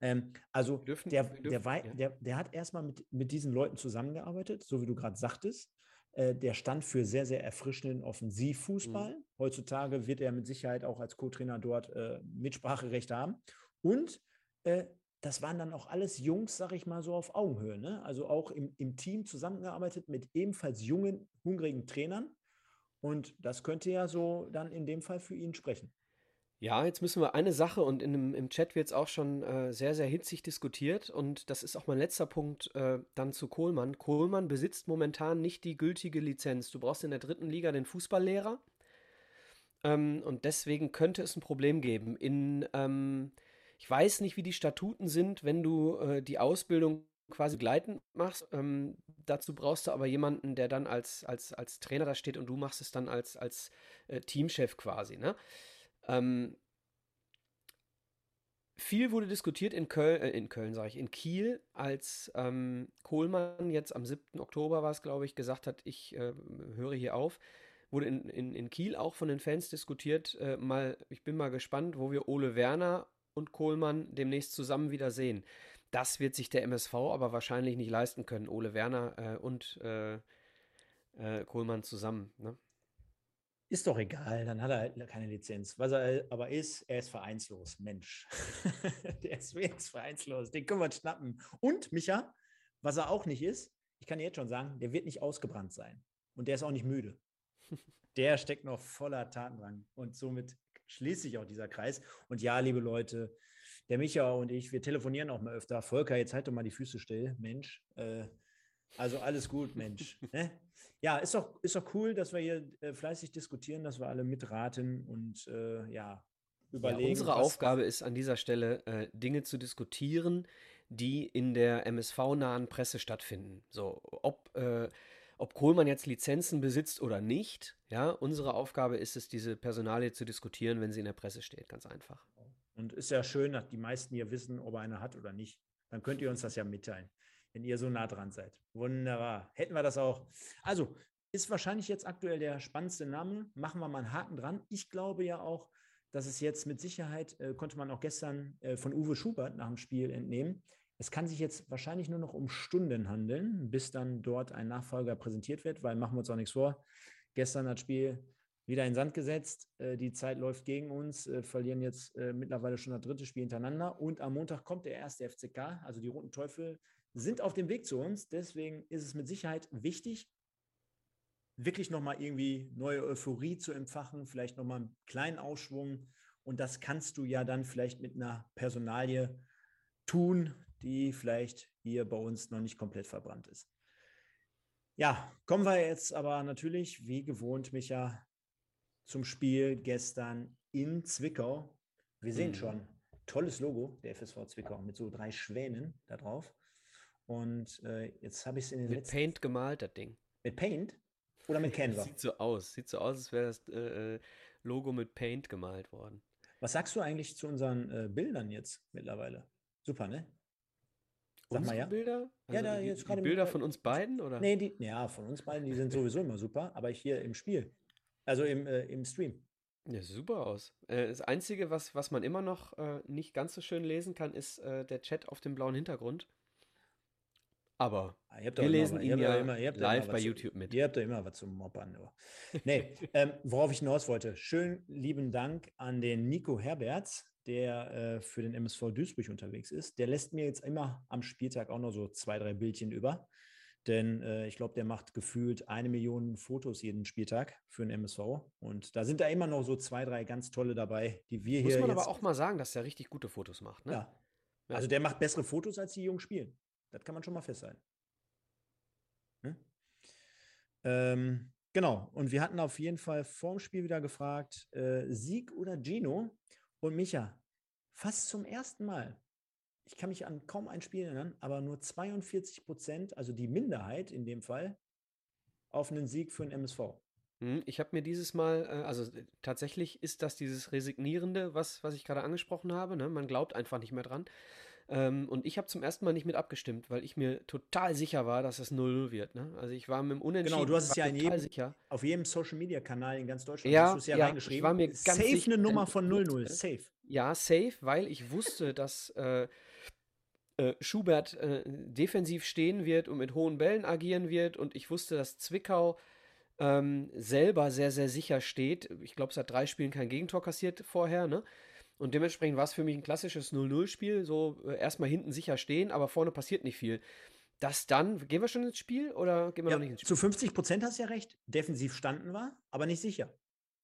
Ähm, also dürfen, der, dürfen, der, ja. der, der hat erstmal mit, mit diesen Leuten zusammengearbeitet, so wie du gerade sagtest. Äh, der stand für sehr, sehr erfrischenden Offensivfußball. Mhm. Heutzutage wird er mit Sicherheit auch als Co-Trainer dort äh, Mitspracherecht haben. Und äh, das waren dann auch alles Jungs, sag ich mal so, auf Augenhöhe. Ne? Also auch im, im Team zusammengearbeitet mit ebenfalls jungen, hungrigen Trainern. Und das könnte ja so dann in dem Fall für ihn sprechen. Ja, jetzt müssen wir eine Sache und in, im Chat wird es auch schon äh, sehr, sehr hitzig diskutiert und das ist auch mein letzter Punkt äh, dann zu Kohlmann. Kohlmann besitzt momentan nicht die gültige Lizenz. Du brauchst in der dritten Liga den Fußballlehrer ähm, und deswegen könnte es ein Problem geben. In, ähm, ich weiß nicht, wie die Statuten sind, wenn du äh, die Ausbildung quasi begleitend machst. Ähm, dazu brauchst du aber jemanden, der dann als, als, als Trainer da steht und du machst es dann als, als äh, Teamchef quasi, ne? Ähm, viel wurde diskutiert in Köln, äh, in Köln sage ich, in Kiel, als ähm, Kohlmann jetzt am 7. Oktober war es, glaube ich, gesagt hat, ich äh, höre hier auf. Wurde in, in, in Kiel auch von den Fans diskutiert. Äh, mal, ich bin mal gespannt, wo wir Ole Werner und Kohlmann demnächst zusammen wieder sehen. Das wird sich der MSV aber wahrscheinlich nicht leisten können, Ole Werner äh, und äh, äh, Kohlmann zusammen. Ne? Ist doch egal, dann hat er halt keine Lizenz. Was er aber ist, er ist vereinslos. Mensch. der ist jetzt vereinslos. Den können wir schnappen. Und, Micha, was er auch nicht ist, ich kann dir jetzt schon sagen, der wird nicht ausgebrannt sein. Und der ist auch nicht müde. Der steckt noch voller Tatendrang. Und somit schließt sich auch dieser Kreis. Und ja, liebe Leute, der Micha und ich, wir telefonieren auch mal öfter. Volker, jetzt halt doch mal die Füße still. Mensch, äh, also alles gut, Mensch. ne? Ja, ist doch, ist doch cool, dass wir hier äh, fleißig diskutieren, dass wir alle mitraten und äh, ja, überlegen. Ja, unsere Aufgabe ist an dieser Stelle, äh, Dinge zu diskutieren, die in der MSV-nahen Presse stattfinden. So, ob, äh, ob Kohlmann jetzt Lizenzen besitzt oder nicht, ja, unsere Aufgabe ist es, diese Personalie zu diskutieren, wenn sie in der Presse steht, ganz einfach. Und ist ja schön, dass die meisten hier wissen, ob er eine hat oder nicht. Dann könnt ihr uns das ja mitteilen wenn ihr so nah dran seid. Wunderbar. Hätten wir das auch. Also, ist wahrscheinlich jetzt aktuell der spannendste Name. Machen wir mal einen Haken dran. Ich glaube ja auch, dass es jetzt mit Sicherheit, äh, konnte man auch gestern äh, von Uwe Schubert nach dem Spiel entnehmen, es kann sich jetzt wahrscheinlich nur noch um Stunden handeln, bis dann dort ein Nachfolger präsentiert wird, weil machen wir uns auch nichts vor. Gestern hat Spiel wieder in Sand gesetzt. Äh, die Zeit läuft gegen uns, äh, verlieren jetzt äh, mittlerweile schon das dritte Spiel hintereinander. Und am Montag kommt der erste FCK, also die Roten Teufel sind auf dem Weg zu uns. Deswegen ist es mit Sicherheit wichtig, wirklich nochmal irgendwie neue Euphorie zu empfachen, vielleicht nochmal einen kleinen Aufschwung. Und das kannst du ja dann vielleicht mit einer Personalie tun, die vielleicht hier bei uns noch nicht komplett verbrannt ist. Ja, kommen wir jetzt aber natürlich, wie gewohnt, Micha, zum Spiel gestern in Zwickau. Wir sehen mhm. schon, tolles Logo der FSV Zwickau mit so drei Schwänen da drauf. Und äh, jetzt habe ich es in den Mit letzten... Paint gemalt, das Ding. Mit Paint? Oder mit Canva? Sieht so aus. Sieht so aus, als wäre das äh, äh, Logo mit Paint gemalt worden. Was sagst du eigentlich zu unseren äh, Bildern jetzt mittlerweile? Super, ne? Sag Unsere mal ja. Bilder? Also ja, da die, jetzt gerade. Bilder von uns beiden, oder? Nee, die, ja, von uns beiden, die sind sowieso immer super, aber hier im Spiel. Also im, äh, im Stream. Ja, super aus. Äh, das Einzige, was, was man immer noch äh, nicht ganz so schön lesen kann, ist äh, der Chat auf dem blauen Hintergrund. Aber ah, wir lesen immer, ihn ja immer, live bei YouTube mit. Ihr habt ja immer was zum Moppern. Nee, ähm, worauf ich hinaus wollte. Schönen lieben Dank an den Nico Herberts, der äh, für den MSV Duisburg unterwegs ist. Der lässt mir jetzt immer am Spieltag auch noch so zwei, drei Bildchen über. Denn äh, ich glaube, der macht gefühlt eine Million Fotos jeden Spieltag für den MSV. Und da sind da immer noch so zwei, drei ganz tolle dabei, die wir Muss hier. Muss man aber auch mal sagen, dass der richtig gute Fotos macht. Ne? Ja. Also der macht bessere Fotos, als die Jungs spielen. Das kann man schon mal festhalten. Hm? Ähm, genau. Und wir hatten auf jeden Fall vorm Spiel wieder gefragt, äh, Sieg oder Gino? Und Micha, fast zum ersten Mal, ich kann mich an kaum ein Spiel erinnern, aber nur 42 Prozent, also die Minderheit in dem Fall, auf einen Sieg für den MSV. Hm, ich habe mir dieses Mal, äh, also tatsächlich ist das dieses Resignierende, was, was ich gerade angesprochen habe. Ne? Man glaubt einfach nicht mehr dran. Ähm, und ich habe zum ersten Mal nicht mit abgestimmt, weil ich mir total sicher war, dass es 0-0 wird. Ne? Also ich war mit dem Unentschieden. Genau, du hast es ja in jedem, sicher. auf jedem Social Media Kanal in ganz Deutschland ja, hast du es ja, ja reingeschrieben. Ich war mir ganz safe sicher, eine Nummer von 0-0. Safe. Ja, safe, weil ich wusste, dass äh, äh, Schubert äh, defensiv stehen wird und mit hohen Bällen agieren wird. Und ich wusste, dass Zwickau ähm, selber sehr, sehr sicher steht. Ich glaube, es hat drei Spielen kein Gegentor kassiert vorher, ne? Und dementsprechend war es für mich ein klassisches 0-0-Spiel. So äh, erstmal hinten sicher stehen, aber vorne passiert nicht viel. Das dann, gehen wir schon ins Spiel oder gehen wir ja, noch nicht ins Spiel? Zu 50 Prozent hast du ja recht. Defensiv standen wir, aber nicht sicher.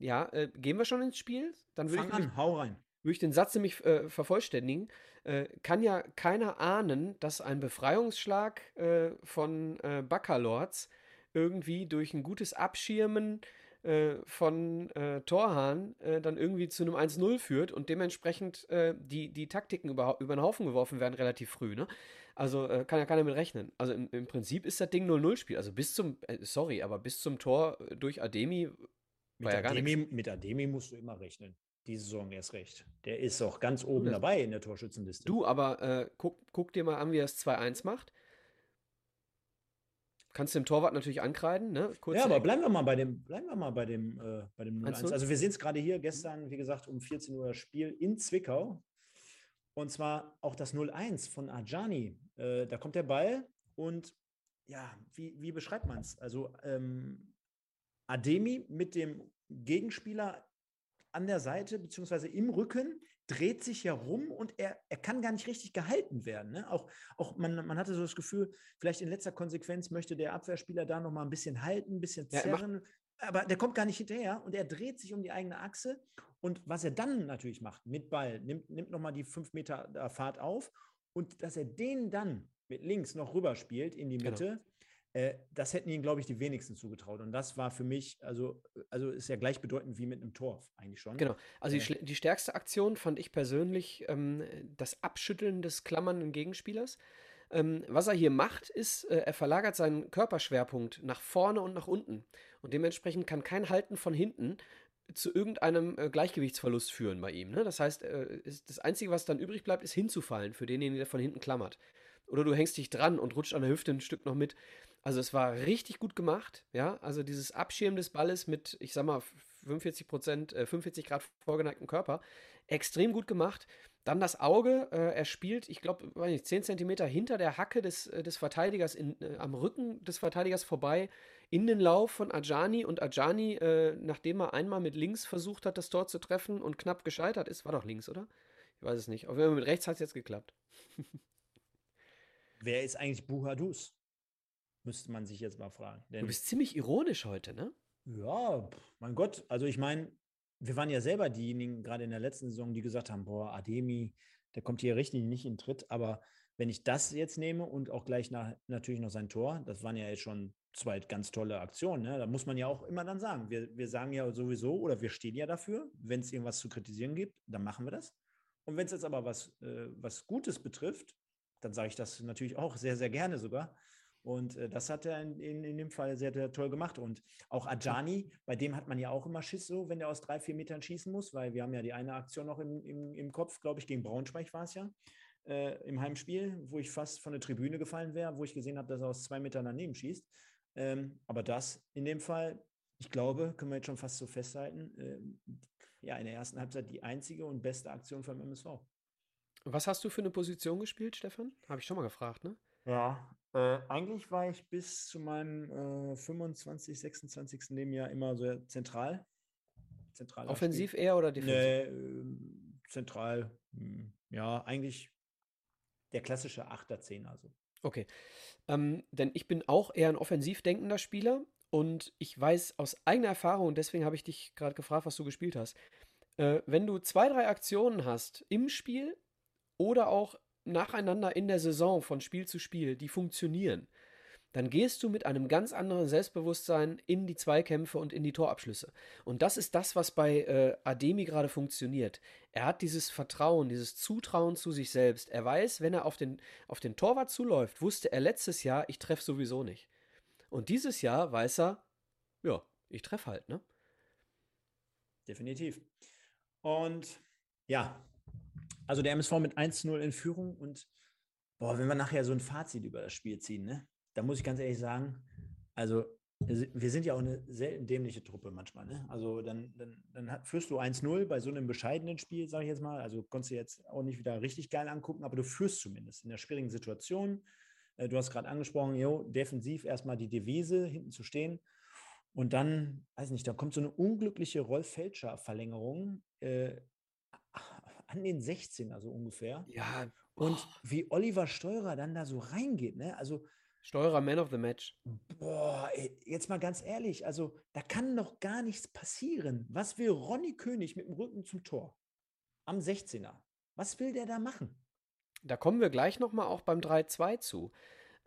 Ja, äh, gehen wir schon ins Spiel? Dann würde ich an, hau rein. Würde ich den Satz nämlich äh, vervollständigen. Äh, kann ja keiner ahnen, dass ein Befreiungsschlag äh, von äh, Baccalords irgendwie durch ein gutes Abschirmen äh, von äh, Torhahn äh, dann irgendwie zu einem 1-0 führt und dementsprechend äh, die, die Taktiken über, über den Haufen geworfen werden relativ früh. Ne? Also äh, kann ja keiner mit rechnen. Also im, im Prinzip ist das Ding 0-0-Spiel. Also bis zum, äh, sorry, aber bis zum Tor durch Ademi war ja gar Ademi, nichts. Mit Ademi musst du immer rechnen. Die Saison erst recht. Der ist auch ganz oben ja. dabei in der Torschützenliste. Du, aber guck, guck dir mal an, wie er es 2-1 macht. Kannst du dem Torwart natürlich ankreiden, ne? Kurze ja, aber bleiben wir mal bei dem, bleiben wir mal bei dem, äh, bei dem 0-1. Also wir sehen es gerade hier gestern, wie gesagt, um 14 Uhr das Spiel in Zwickau. Und zwar auch das 0-1 von Ajani. Äh, da kommt der Ball und ja, wie, wie beschreibt man es? Also ähm, Ademi mit dem Gegenspieler an der Seite beziehungsweise im Rücken, dreht sich herum und er, er kann gar nicht richtig gehalten werden. Ne? Auch, auch man, man hatte so das Gefühl, vielleicht in letzter Konsequenz möchte der Abwehrspieler da noch mal ein bisschen halten, ein bisschen zerren. Ja, aber der kommt gar nicht hinterher und er dreht sich um die eigene Achse. Und was er dann natürlich macht mit Ball, nimmt, nimmt nochmal die fünf Meter Fahrt auf und dass er den dann mit links noch rüberspielt in die genau. Mitte, genau. Äh, das hätten ihnen, glaube ich, die wenigsten zugetraut. Und das war für mich, also, also ist ja gleichbedeutend wie mit einem Tor, eigentlich schon. Genau. Also äh, die, die, stärkste Aktion fand ich persönlich ähm, das Abschütteln des klammernden Gegenspielers. Ähm, was er hier macht, ist, äh, er verlagert seinen Körperschwerpunkt nach vorne und nach unten. Und dementsprechend kann kein Halten von hinten zu irgendeinem äh, Gleichgewichtsverlust führen bei ihm. Ne? Das heißt, äh, das Einzige, was dann übrig bleibt, ist hinzufallen für denjenigen, der von hinten klammert. Oder du hängst dich dran und rutscht an der Hüfte ein Stück noch mit. Also es war richtig gut gemacht, ja. Also dieses Abschirmen des Balles mit, ich sag mal, 45 Prozent, äh, 45 Grad vorgeneigten Körper, extrem gut gemacht. Dann das Auge, äh, er spielt, ich glaube, 10 Zentimeter hinter der Hacke des, äh, des Verteidigers, in, äh, am Rücken des Verteidigers vorbei, in den Lauf von Ajani. Und Ajani, äh, nachdem er einmal mit links versucht hat, das Tor zu treffen und knapp gescheitert ist, war doch links, oder? Ich weiß es nicht. Aber mit rechts hat es jetzt geklappt. Wer ist eigentlich Buhadus? Müsste man sich jetzt mal fragen. Denn, du bist ziemlich ironisch heute, ne? Ja, mein Gott. Also ich meine, wir waren ja selber diejenigen, gerade in der letzten Saison, die gesagt haben, boah, Ademi, der kommt hier richtig nicht in Tritt. Aber wenn ich das jetzt nehme und auch gleich nach, natürlich noch sein Tor, das waren ja jetzt schon zwei ganz tolle Aktionen. Ne? Da muss man ja auch immer dann sagen, wir, wir sagen ja sowieso oder wir stehen ja dafür, wenn es irgendwas zu kritisieren gibt, dann machen wir das. Und wenn es jetzt aber was, äh, was Gutes betrifft, dann sage ich das natürlich auch sehr, sehr gerne sogar. Und äh, das hat er in, in, in, dem Fall sehr, sehr toll gemacht. Und auch Ajani, bei dem hat man ja auch immer Schiss so, wenn er aus drei, vier Metern schießen muss, weil wir haben ja die eine Aktion noch im, im, im Kopf, glaube ich, gegen Braunschweig war es ja, äh, im Heimspiel, wo ich fast von der Tribüne gefallen wäre, wo ich gesehen habe, dass er aus zwei Metern daneben schießt. Ähm, aber das in dem Fall, ich glaube, können wir jetzt schon fast so festhalten, äh, ja, in der ersten Halbzeit die einzige und beste Aktion vom MSV. Was hast du für eine Position gespielt, Stefan? Habe ich schon mal gefragt, ne? Ja, äh, eigentlich war ich bis zu meinem äh, 25, 26. Lebensjahr immer so zentral. zentral Offensiv eher oder defensiv? Nee, äh, zentral. Hm, ja, eigentlich der klassische 8er, 10 also. Okay. Ähm, denn ich bin auch eher ein offensiv denkender Spieler und ich weiß aus eigener Erfahrung, und deswegen habe ich dich gerade gefragt, was du gespielt hast. Äh, wenn du zwei, drei Aktionen hast im Spiel oder auch nacheinander in der Saison von Spiel zu Spiel, die funktionieren, dann gehst du mit einem ganz anderen Selbstbewusstsein in die Zweikämpfe und in die Torabschlüsse. Und das ist das, was bei äh, Ademi gerade funktioniert. Er hat dieses Vertrauen, dieses Zutrauen zu sich selbst. Er weiß, wenn er auf den, auf den Torwart zuläuft, wusste er letztes Jahr, ich treffe sowieso nicht. Und dieses Jahr weiß er, ja, ich treffe halt, ne? Definitiv. Und ja, also der MSV mit 1-0 in Führung und boah, wenn wir nachher so ein Fazit über das Spiel ziehen, ne? Da muss ich ganz ehrlich sagen, also wir sind ja auch eine selten dämliche Truppe manchmal. Ne? Also dann, dann, dann führst du 1-0 bei so einem bescheidenen Spiel, sage ich jetzt mal. Also konntest du jetzt auch nicht wieder richtig geil angucken, aber du führst zumindest in der schwierigen Situation. Äh, du hast gerade angesprochen, jo, defensiv erstmal die Devise hinten zu stehen. Und dann, weiß nicht, da kommt so eine unglückliche Rolf-Felscher-Verlängerung äh, an den 16er so ungefähr. Ja. Und wie Oliver Steurer dann da so reingeht, ne? Also. Steurer Man of the Match. Boah, ey, jetzt mal ganz ehrlich, also da kann noch gar nichts passieren. Was will Ronny König mit dem Rücken zum Tor? Am 16er. Was will der da machen? Da kommen wir gleich nochmal auch beim 3-2 zu.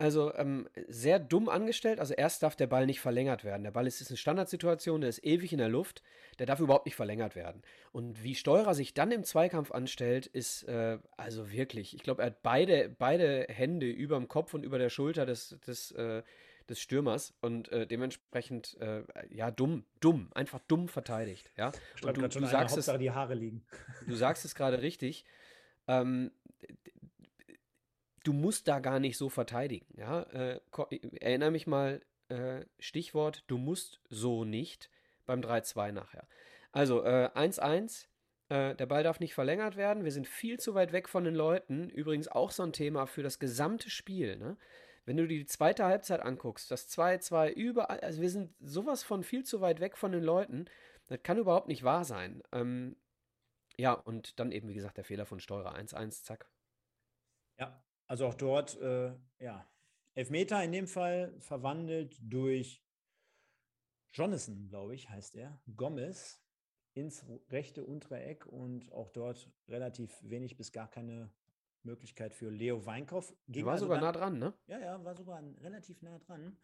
Also ähm, sehr dumm angestellt. Also erst darf der Ball nicht verlängert werden. Der Ball ist, ist eine Standardsituation, der ist ewig in der Luft. Der darf überhaupt nicht verlängert werden. Und wie Steurer sich dann im Zweikampf anstellt, ist äh, also wirklich. Ich glaube, er hat beide, beide Hände über dem Kopf und über der Schulter des, des, äh, des Stürmers und äh, dementsprechend äh, ja dumm, dumm, einfach dumm verteidigt. Ja. Und du, du sagst es, die Haare liegen. Du sagst es gerade richtig. Ähm, du musst da gar nicht so verteidigen. Ja? Äh, erinnere mich mal, äh, Stichwort, du musst so nicht beim 3-2 nachher. Also 1-1, äh, äh, der Ball darf nicht verlängert werden. Wir sind viel zu weit weg von den Leuten. Übrigens auch so ein Thema für das gesamte Spiel. Ne? Wenn du dir die zweite Halbzeit anguckst, das 2-2 überall, also wir sind sowas von viel zu weit weg von den Leuten. Das kann überhaupt nicht wahr sein. Ähm, ja, und dann eben, wie gesagt, der Fehler von Steurer 1-1, zack. Ja, also auch dort, äh, ja, Elfmeter in dem Fall verwandelt durch Jonathan, glaube ich, heißt er, Gomez ins rechte untere Eck und auch dort relativ wenig bis gar keine Möglichkeit für Leo Weinkauf. Ging war also sogar nah dran, ne? Ja, ja, war sogar relativ nah dran.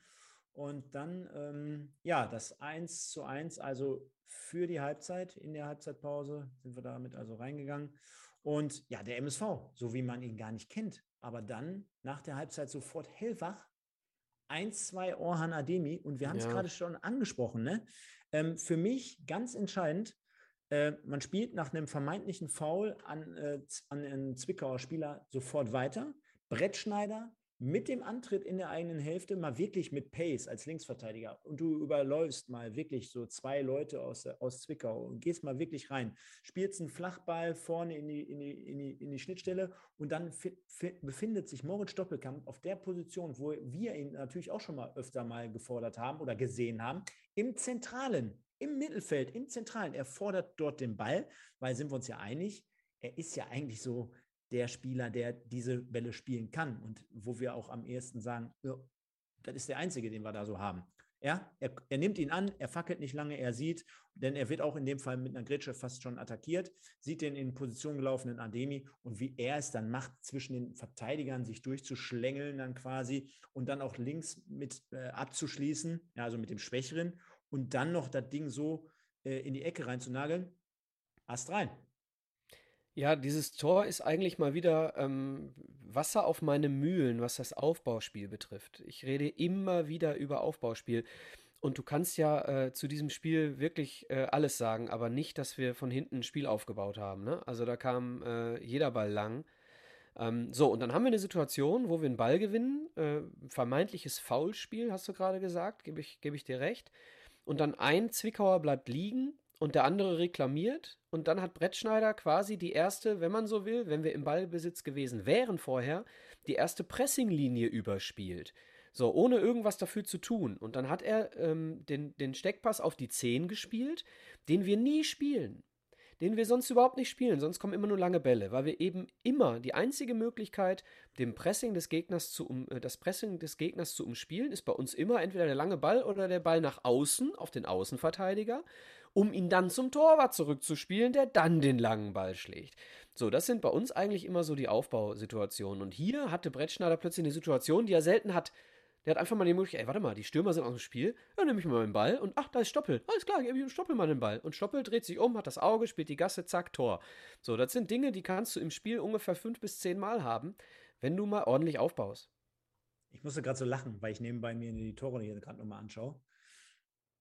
Und dann, ähm, ja, das 1 zu 1, also für die Halbzeit, in der Halbzeitpause sind wir damit also reingegangen. Und ja, der MSV, so wie man ihn gar nicht kennt, aber dann nach der Halbzeit sofort hellwach. 1-2 Orhan Ademi und wir haben es ja. gerade schon angesprochen. Ne? Ähm, für mich ganz entscheidend, äh, man spielt nach einem vermeintlichen Foul an, äh, an einen Zwickauer Spieler sofort weiter. Brettschneider mit dem Antritt in der eigenen Hälfte mal wirklich mit Pace als Linksverteidiger und du überläufst mal wirklich so zwei Leute aus, aus Zwickau und gehst mal wirklich rein, spielst einen Flachball vorne in die, in die, in die, in die Schnittstelle und dann befindet sich Moritz Doppelkamp auf der Position, wo wir ihn natürlich auch schon mal öfter mal gefordert haben oder gesehen haben, im Zentralen, im Mittelfeld, im Zentralen. Er fordert dort den Ball, weil sind wir uns ja einig, er ist ja eigentlich so der Spieler, der diese Bälle spielen kann und wo wir auch am ehesten sagen, ja, das ist der einzige, den wir da so haben. Ja, er, er, nimmt ihn an, er fackelt nicht lange, er sieht, denn er wird auch in dem Fall mit einer Gritsche fast schon attackiert, sieht den in Position gelaufenen Ademi und wie er es dann macht, zwischen den Verteidigern sich durchzuschlängeln dann quasi und dann auch links mit äh, abzuschließen, ja, also mit dem Schwächeren und dann noch das Ding so äh, in die Ecke reinzunageln. Ast rein. Ja, dieses Tor ist eigentlich mal wieder ähm, Wasser auf meine Mühlen, was das Aufbauspiel betrifft. Ich rede immer wieder über Aufbauspiel. Und du kannst ja äh, zu diesem Spiel wirklich äh, alles sagen, aber nicht, dass wir von hinten ein Spiel aufgebaut haben. Ne? Also da kam äh, jeder Ball lang. Ähm, so, und dann haben wir eine Situation, wo wir einen Ball gewinnen. Äh, vermeintliches Foulspiel, hast du gerade gesagt, gebe ich, geb ich dir recht. Und dann ein Zwickauer bleibt liegen und der andere reklamiert. Und dann hat Brettschneider quasi die erste, wenn man so will, wenn wir im Ballbesitz gewesen wären vorher, die erste Pressinglinie überspielt. So, ohne irgendwas dafür zu tun. Und dann hat er ähm, den, den Steckpass auf die 10 gespielt, den wir nie spielen. Den wir sonst überhaupt nicht spielen, sonst kommen immer nur lange Bälle, weil wir eben immer die einzige Möglichkeit, dem Pressing des Gegners zu um, äh, das Pressing des Gegners zu umspielen, ist bei uns immer entweder der lange Ball oder der Ball nach außen auf den Außenverteidiger um ihn dann zum Torwart zurückzuspielen, der dann den langen Ball schlägt. So, das sind bei uns eigentlich immer so die Aufbausituationen. Und hier hatte Brettschneider plötzlich eine Situation, die er selten hat. Der hat einfach mal die Möglichkeit, ey, warte mal, die Stürmer sind aus dem Spiel. Ja, nehme ich mal den Ball und ach, da ist Stoppel. Alles klar, gebe ich Stoppel mal den Ball. Und Stoppel dreht sich um, hat das Auge, spielt die Gasse, zack, Tor. So, das sind Dinge, die kannst du im Spiel ungefähr fünf bis zehn Mal haben, wenn du mal ordentlich aufbaust. Ich musste gerade so lachen, weil ich nebenbei mir die Tore hier gerade nochmal anschaue.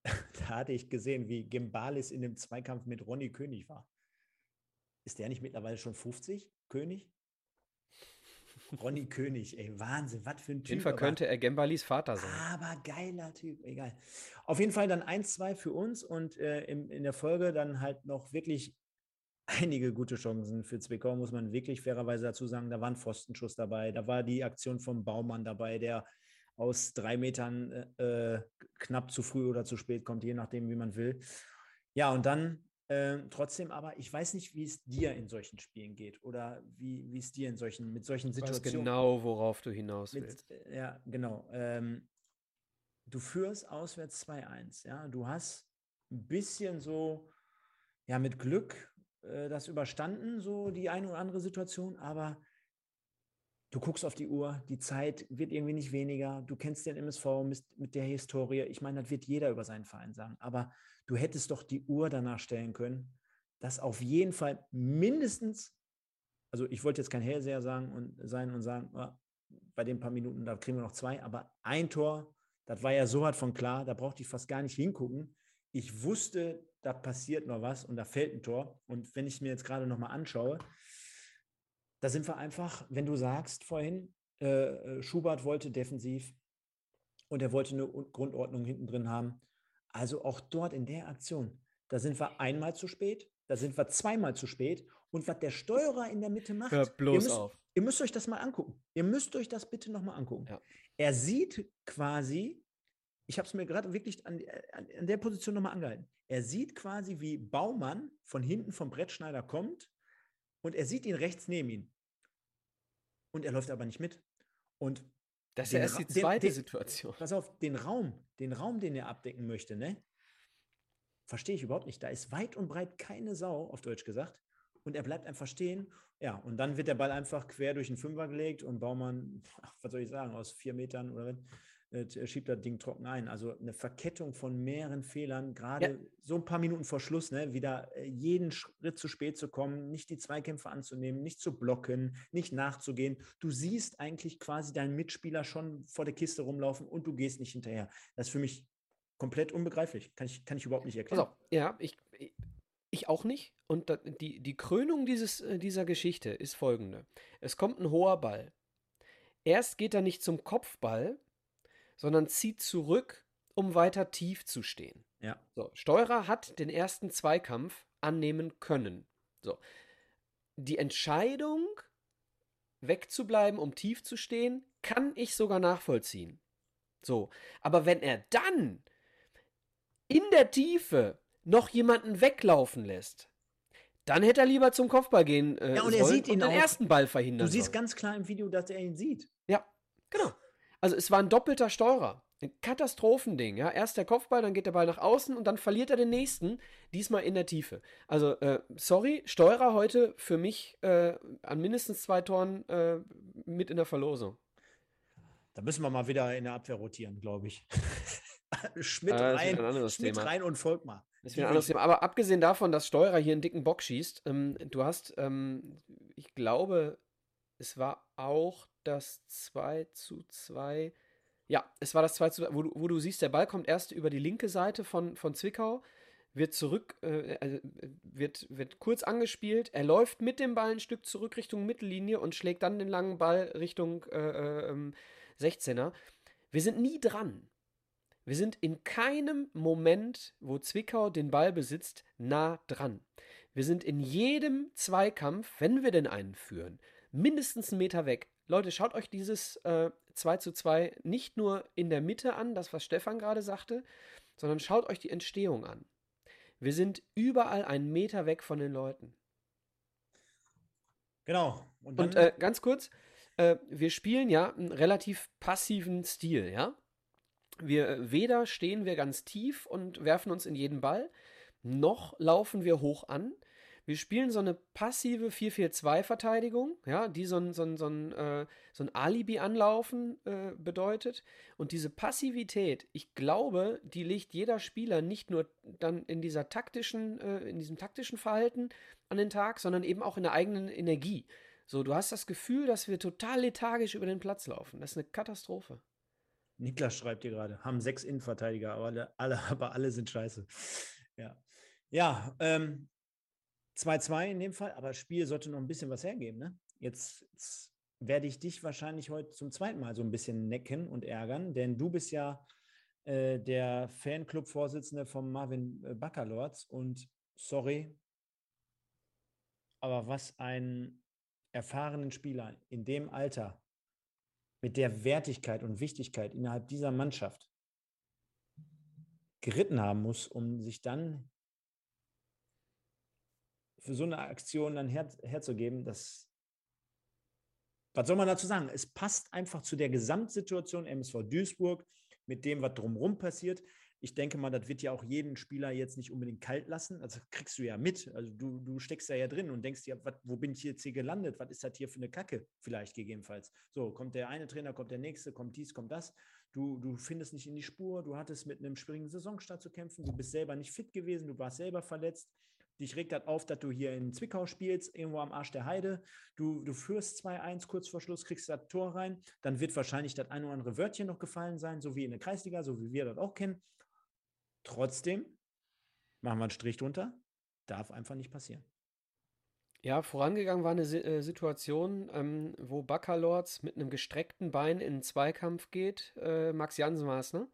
da hatte ich gesehen, wie Gimbalis in dem Zweikampf mit Ronny König war. Ist der nicht mittlerweile schon 50, König? Ronny König, ey, Wahnsinn, was für ein Typ. Auf jeden Fall könnte er Gembalis Vater sein. Aber geiler Typ, egal. Auf jeden Fall dann 1-2 für uns und äh, in, in der Folge dann halt noch wirklich einige gute Chancen für Zwickau, muss man wirklich fairerweise dazu sagen. Da war ein Pfostenschuss dabei, da war die Aktion vom Baumann dabei, der aus drei Metern äh, äh, knapp zu früh oder zu spät kommt, je nachdem, wie man will. Ja, und dann äh, trotzdem aber, ich weiß nicht, wie es dir in solchen Spielen geht oder wie, wie es dir in solchen, mit solchen Situationen. Weiß genau, worauf du hinaus willst. Mit, ja, genau. Ähm, du führst auswärts 2-1, ja. Du hast ein bisschen so, ja, mit Glück äh, das überstanden, so die eine oder andere Situation, aber du guckst auf die Uhr, die Zeit wird irgendwie nicht weniger, du kennst den MSV mit, mit der Historie. Ich meine, das wird jeder über seinen Verein sagen, aber du hättest doch die Uhr danach stellen können, dass auf jeden Fall mindestens, also ich wollte jetzt kein Hellseher sagen und sein und sagen, oh, bei den paar Minuten, da kriegen wir noch zwei, aber ein Tor, das war ja so hart von klar, da brauchte ich fast gar nicht hingucken. Ich wusste, da passiert noch was und da fällt ein Tor. Und wenn ich mir jetzt gerade nochmal anschaue, da sind wir einfach, wenn du sagst vorhin, äh, äh, Schubert wollte defensiv und er wollte eine Grundordnung hinten drin haben. Also auch dort in der Aktion, da sind wir einmal zu spät, da sind wir zweimal zu spät. Und was der Steuerer in der Mitte macht, Hör bloß ihr, müsst, auf. ihr müsst euch das mal angucken. Ihr müsst euch das bitte nochmal angucken. Ja. Er sieht quasi, ich habe es mir gerade wirklich an, an, an der Position nochmal angehalten. Er sieht quasi, wie Baumann von hinten vom Brettschneider kommt und er sieht ihn rechts neben ihn. Und er läuft aber nicht mit. Und das ist ja erst die zweite den, Situation. Pass auf, den Raum, den Raum, den er abdecken möchte, ne? Verstehe ich überhaupt nicht. Da ist weit und breit keine Sau, auf Deutsch gesagt. Und er bleibt einfach stehen. Ja, und dann wird der Ball einfach quer durch den Fünfer gelegt und Baumann, was soll ich sagen, aus vier Metern oder äh, schiebt das Ding trocken ein. Also eine Verkettung von mehreren Fehlern, gerade ja. so ein paar Minuten vor Schluss, ne, wieder äh, jeden Schritt zu spät zu kommen, nicht die Zweikämpfe anzunehmen, nicht zu blocken, nicht nachzugehen. Du siehst eigentlich quasi deinen Mitspieler schon vor der Kiste rumlaufen und du gehst nicht hinterher. Das ist für mich komplett unbegreiflich. Kann ich, kann ich überhaupt nicht erklären. Also, ja, ich, ich auch nicht. Und die, die Krönung dieses, äh, dieser Geschichte ist folgende. Es kommt ein hoher Ball. Erst geht er nicht zum Kopfball, sondern zieht zurück, um weiter tief zu stehen. Ja. So, Steurer hat den ersten Zweikampf annehmen können. So. Die Entscheidung, wegzubleiben, um tief zu stehen, kann ich sogar nachvollziehen. So. Aber wenn er dann in der Tiefe noch jemanden weglaufen lässt, dann hätte er lieber zum Kopfball gehen äh, ja, und er sieht ihn und den auch. ersten Ball verhindern. Du siehst sollen. ganz klar im Video, dass er ihn sieht. Ja, genau. Also es war ein doppelter Steurer. Ein Katastrophending, ja. Erst der Kopfball, dann geht der Ball nach außen und dann verliert er den nächsten, diesmal in der Tiefe. Also, äh, sorry, Steurer heute für mich äh, an mindestens zwei Toren äh, mit in der Verlosung. Da müssen wir mal wieder in der Abwehr rotieren, glaube ich. Schmidt, rein, Schmidt rein und Volkmar. Das ist wieder ein anderes Thema. Aber abgesehen davon, dass Steurer hier einen dicken Bock schießt, ähm, du hast, ähm, ich glaube, es war auch das 2 zu 2. Ja, es war das 2 zu 2, wo du, wo du siehst, der Ball kommt erst über die linke Seite von, von Zwickau, wird zurück, äh, also wird, wird kurz angespielt, er läuft mit dem Ball ein Stück zurück Richtung Mittellinie und schlägt dann den langen Ball Richtung äh, äh, 16er. Wir sind nie dran. Wir sind in keinem Moment, wo Zwickau den Ball besitzt, nah dran. Wir sind in jedem Zweikampf, wenn wir denn einen führen, mindestens einen Meter weg. Leute, schaut euch dieses äh, 2 zu 2 nicht nur in der Mitte an, das was Stefan gerade sagte, sondern schaut euch die Entstehung an. Wir sind überall einen Meter weg von den Leuten. Genau. Und, Und äh, ganz kurz, äh, wir spielen ja einen relativ passiven Stil, ja? Wir äh, weder stehen wir ganz tief und werfen uns in jeden Ball, noch laufen wir hoch an. Wir spielen so eine passive 4-4-2-Verteidigung, ja, die so ein, so ein, so ein, äh, so ein Alibi-Anlaufen äh, bedeutet. Und diese Passivität, ich glaube, die legt jeder Spieler nicht nur dann in dieser taktischen, äh, in diesem taktischen Verhalten an den Tag, sondern eben auch in der eigenen Energie. So, du hast das Gefühl, dass wir total lethargisch über den Platz laufen. Das ist eine Katastrophe. Niklas schreibt hier gerade, haben sechs Innenverteidiger, aber alle, alle, aber alle sind scheiße. Ja. Ja, ähm, 2-2 in dem Fall, aber das Spiel sollte noch ein bisschen was hergeben. Ne? Jetzt, jetzt, werde ich dich wahrscheinlich heute zum zweiten Mal so ein bisschen necken und ärgern, denn du bist ja äh, der Fanclub-Vorsitzende von Marvin äh, Baccalords und sorry, aber was einen erfahrenen Spieler in dem Alter mit der Wertigkeit und Wichtigkeit innerhalb dieser Mannschaft geritten haben muss, um sich dann für so eine Aktion dann her, herzugeben, das, was soll man dazu sagen? Es passt einfach zu der Gesamtsituation MSV Duisburg mit dem, was drumherum passiert ich denke mal, das wird ja auch jeden Spieler jetzt nicht unbedingt kalt lassen. Also kriegst du ja mit. Also du, du steckst da ja drin und denkst dir, wat, wo bin ich jetzt hier gelandet? Was ist das hier für eine Kacke? Vielleicht gegebenenfalls. So, kommt der eine Trainer, kommt der nächste, kommt dies, kommt das. Du, du findest nicht in die Spur. Du hattest mit einem springenden Saisonstart zu kämpfen. Du bist selber nicht fit gewesen. Du warst selber verletzt. Dich regt das auf, dass du hier in Zwickau spielst, irgendwo am Arsch der Heide. Du, du führst 2-1 kurz vor Schluss, kriegst das Tor rein. Dann wird wahrscheinlich das ein oder andere Wörtchen noch gefallen sein, so wie in der Kreisliga, so wie wir das auch kennen. Trotzdem machen wir einen Strich drunter. Darf einfach nicht passieren. Ja, vorangegangen war eine äh, Situation, ähm, wo Baccalords mit einem gestreckten Bein in einen Zweikampf geht. Äh, Max Jansen war es, ne?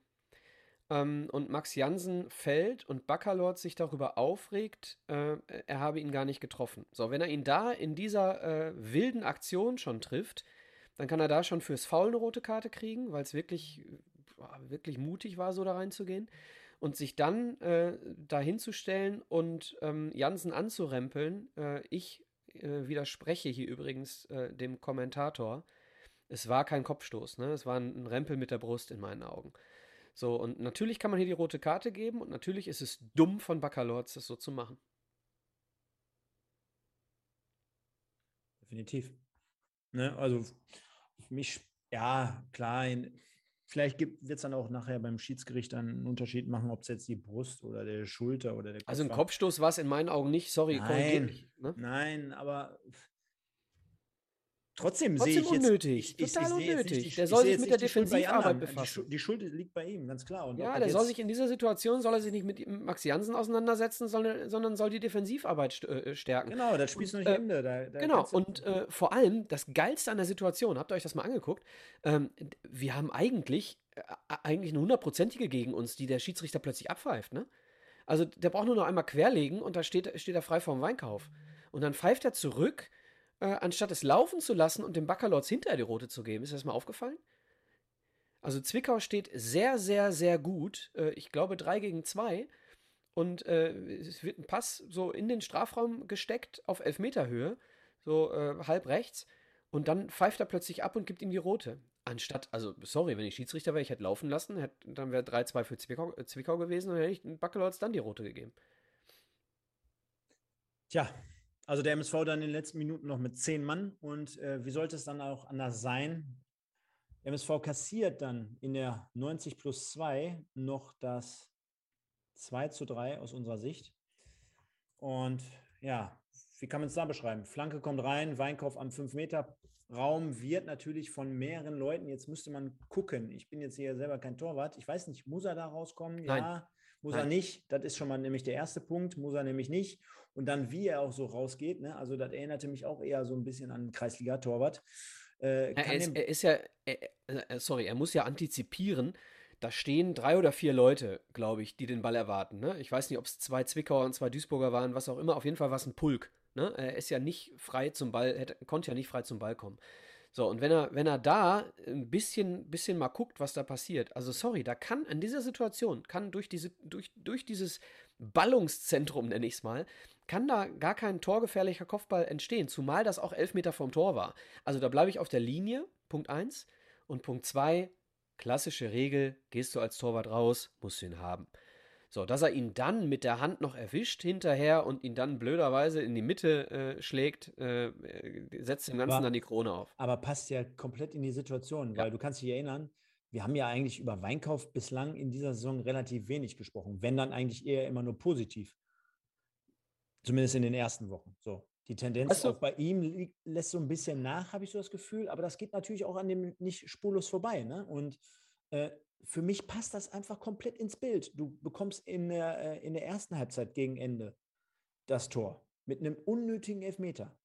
Ähm, und Max Jansen fällt und Baccalords sich darüber aufregt, äh, er habe ihn gar nicht getroffen. So, wenn er ihn da in dieser äh, wilden Aktion schon trifft, dann kann er da schon fürs Foul eine rote Karte kriegen, weil es wirklich, wirklich mutig war, so da reinzugehen und sich dann äh, dahinzustellen und ähm, Jansen anzurempeln. Äh, ich äh, widerspreche hier übrigens äh, dem Kommentator. Es war kein Kopfstoß, ne? Es war ein Rempel mit der Brust in meinen Augen. So, und natürlich kann man hier die rote Karte geben und natürlich ist es dumm von Baccalords, das so zu machen. Definitiv. Ne? Also für mich, ja, klar, in, Vielleicht wird es dann auch nachher beim Schiedsgericht einen Unterschied machen, ob es jetzt die Brust oder der Schulter oder der Kopf Also ein Kopfstoß war es in meinen Augen nicht, sorry, nein, ne? Nein, aber Trotzdem, Trotzdem sehe ich unnötig, jetzt, total ich, ich unnötig. Nicht, der soll sich mit der Defensivarbeit befassen. Die Schuld, liegt bei ihm, ganz klar. Und ja, der soll sich in dieser Situation soll er sich nicht mit Max Jansen auseinandersetzen, sondern, sondern soll die Defensivarbeit äh, stärken. Genau, das spielst du nicht äh, Ende. Da, da genau, und äh, vor allem das Geilste an der Situation, habt ihr euch das mal angeguckt? Ähm, wir haben eigentlich, äh, eigentlich eine hundertprozentige gegen uns, die der Schiedsrichter plötzlich abpfeift, ne? Also der braucht nur noch einmal querlegen und da steht, steht er frei vorm Weinkauf. Und dann pfeift er zurück äh, anstatt es laufen zu lassen und dem Baccalords hinterher die rote zu geben. Ist das mal aufgefallen? Also Zwickau steht sehr, sehr, sehr gut. Äh, ich glaube 3 gegen 2. Und äh, es wird ein Pass so in den Strafraum gesteckt auf Elfmeterhöhe, so äh, halb rechts. Und dann pfeift er plötzlich ab und gibt ihm die rote. Anstatt, also sorry, wenn ich Schiedsrichter wäre, ich hätte laufen lassen, hätte, dann wäre 3-2 für Zwickau, Zwickau gewesen und hätte ich Baccalords dann die rote gegeben. Tja, also der MSV dann in den letzten Minuten noch mit zehn Mann. Und äh, wie sollte es dann auch anders sein? Der MSV kassiert dann in der 90 plus 2 noch das 2 zu 3 aus unserer Sicht. Und ja, wie kann man es da beschreiben? Flanke kommt rein, Weinkauf am 5-Meter-Raum wird natürlich von mehreren Leuten. Jetzt müsste man gucken. Ich bin jetzt hier selber kein Torwart. Ich weiß nicht, muss er da rauskommen? Nein. Ja, muss Nein. er nicht. Das ist schon mal nämlich der erste Punkt. Muss er nämlich nicht. Und dann, wie er auch so rausgeht. Ne? Also, das erinnerte mich auch eher so ein bisschen an Kreisliga-Torwart. Äh, er, ist, er ist ja, er, äh, sorry, er muss ja antizipieren. Da stehen drei oder vier Leute, glaube ich, die den Ball erwarten. Ne? Ich weiß nicht, ob es zwei Zwickauer und zwei Duisburger waren, was auch immer. Auf jeden Fall war es ein Pulk. Ne? Er ist ja nicht frei zum Ball, hätte, konnte ja nicht frei zum Ball kommen. So, und wenn er, wenn er da ein bisschen, bisschen mal guckt, was da passiert, also sorry, da kann in dieser Situation, kann durch, diese, durch, durch dieses Ballungszentrum, nenne ich es mal, kann da gar kein torgefährlicher Kopfball entstehen, zumal das auch elf Meter vom Tor war. Also da bleibe ich auf der Linie, Punkt 1. Und Punkt 2, klassische Regel, gehst du als Torwart raus, musst du ihn haben. So, dass er ihn dann mit der Hand noch erwischt hinterher und ihn dann blöderweise in die Mitte äh, schlägt, äh, äh, setzt dem Ganzen Aber- dann die Krone auf. aber passt ja komplett in die Situation, Ja. weil du kannst dich erinnern, wir haben ja eigentlich über Weinkauf bislang in dieser Saison relativ wenig gesprochen, wenn dann eigentlich eher immer nur positiv. Zumindest in den ersten Wochen. So. Die Tendenz Weißt du- auch bei ihm liegt, lässt so ein bisschen nach, habe ich so das Gefühl, aber das geht natürlich auch an dem nicht spurlos vorbei. Ne? Und äh, für mich passt das einfach komplett ins Bild. Du bekommst in der, äh, in der ersten Halbzeit gegen Ende das Tor mit einem unnötigen Elfmeter.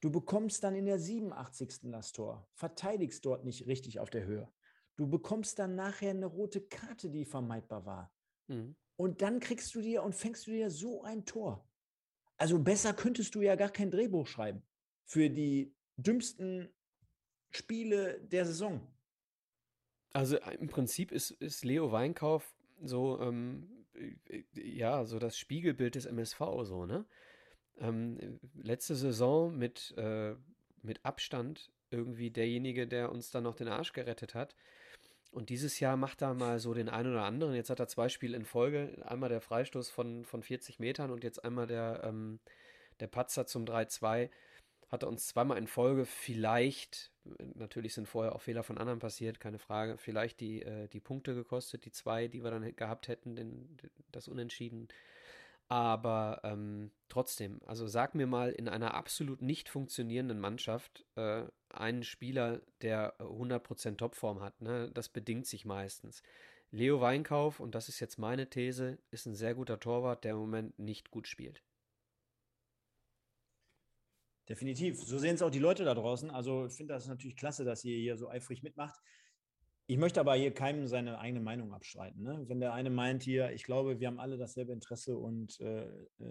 Du bekommst dann in der 87. das Tor, verteidigst dort nicht richtig auf der Höhe. Du bekommst dann nachher eine rote Karte, die vermeidbar war. Mhm. Und dann kriegst du dir und fängst du dir so ein Tor. Also besser könntest du ja gar kein Drehbuch schreiben für die dümmsten Spiele der Saison. Also äh, im Prinzip ist, ist Leo Weinkauf so, ähm, äh, ja, so das Spiegelbild des MSV, so, ne? Ähm, letzte Saison mit, äh, mit Abstand irgendwie derjenige, der uns dann noch den Arsch gerettet hat. Und dieses Jahr macht er mal so den einen oder anderen. Jetzt hat er zwei Spiele in Folge. Einmal der Freistoß von, von 40 Metern und jetzt einmal der, ähm, der Patzer zum 3-2. Hat er uns zweimal in Folge vielleicht, natürlich sind vorher auch Fehler von anderen passiert, keine Frage, vielleicht die, äh, die Punkte gekostet, die zwei, die wir dann gehabt hätten, den, das Unentschieden. Aber ähm, trotzdem, also sag mir mal in einer absolut nicht funktionierenden Mannschaft äh, einen Spieler, der äh, 100% Topform hat. Ne? Das bedingt sich meistens. Leo Weinkauf, und das ist jetzt meine These, ist ein sehr guter Torwart, der im Moment nicht gut spielt. Definitiv. So sehen es auch die Leute da draußen. Also ich finde das natürlich klasse, dass ihr hier so eifrig mitmacht. Ich möchte aber hier keinem seine eigene Meinung abstreiten. Ne? Wenn der eine meint hier, ich glaube, wir haben alle dasselbe Interesse und äh,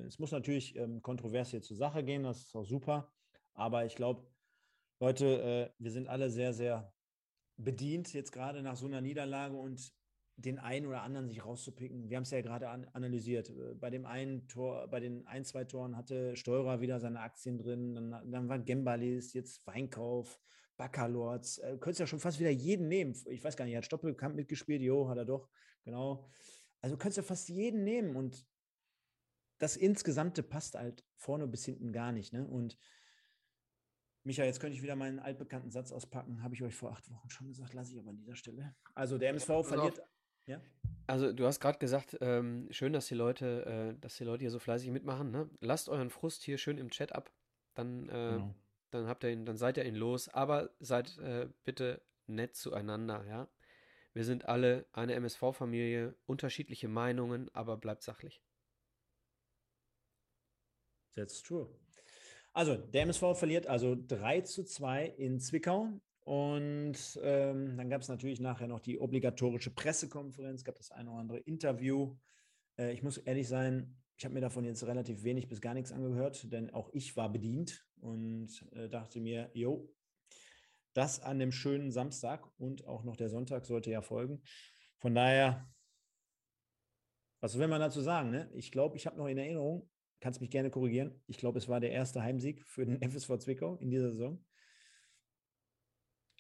es muss natürlich ähm, kontrovers hier zur Sache gehen, das ist auch super. Aber ich glaube, Leute, äh, wir sind alle sehr, sehr bedient jetzt gerade nach so einer Niederlage und den einen oder anderen sich rauszupicken. Wir haben es ja gerade an, analysiert. Äh, Bei dem einen Tor, bei den ein, zwei Toren hatte Steurer wieder seine Aktien drin, dann, dann war Gembalis, jetzt Weinkauf, Baccalords. Äh, könntest ja schon fast wieder jeden nehmen. Ich weiß gar nicht, hat Stoppelkamp mitgespielt? Jo, hat er doch, genau. Also könntest ja fast jeden nehmen und das Insgesamte passt halt vorne bis hinten gar nicht. Ne? Und Micha, jetzt könnte ich wieder meinen altbekannten Satz auspacken. Habe ich euch vor acht Wochen schon gesagt, lasse ich aber an dieser Stelle. Also der MSV verliert. Ja? Also du hast gerade gesagt, ähm, schön, dass die Leute, äh, dass die Leute hier so fleißig mitmachen. Ne? Lasst euren Frust hier schön im Chat ab. Dann, äh, Genau. dann habt ihr ihn, dann seid ihr ihn los. Aber seid äh, bitte nett zueinander, ja. Wir sind alle eine MSV-Familie, unterschiedliche Meinungen, aber bleibt sachlich. That's true. Also, der MSV verliert also 3 zu 2 in Zwickau. Und ähm, dann gab es natürlich nachher noch die obligatorische Pressekonferenz, gab das eine oder andere Interview. Äh, ich muss ehrlich sein, ich habe mir davon jetzt relativ wenig bis gar nichts angehört, denn auch ich war bedient und äh, dachte mir, jo, das an dem schönen Samstag und auch noch der Sonntag sollte ja folgen. Von daher, was will man dazu sagen? Ne? Ich glaube, ich habe noch in Erinnerung, kannst mich gerne korrigieren. Ich glaube, es war der erste Heimsieg für den FSV Zwickau in dieser Saison.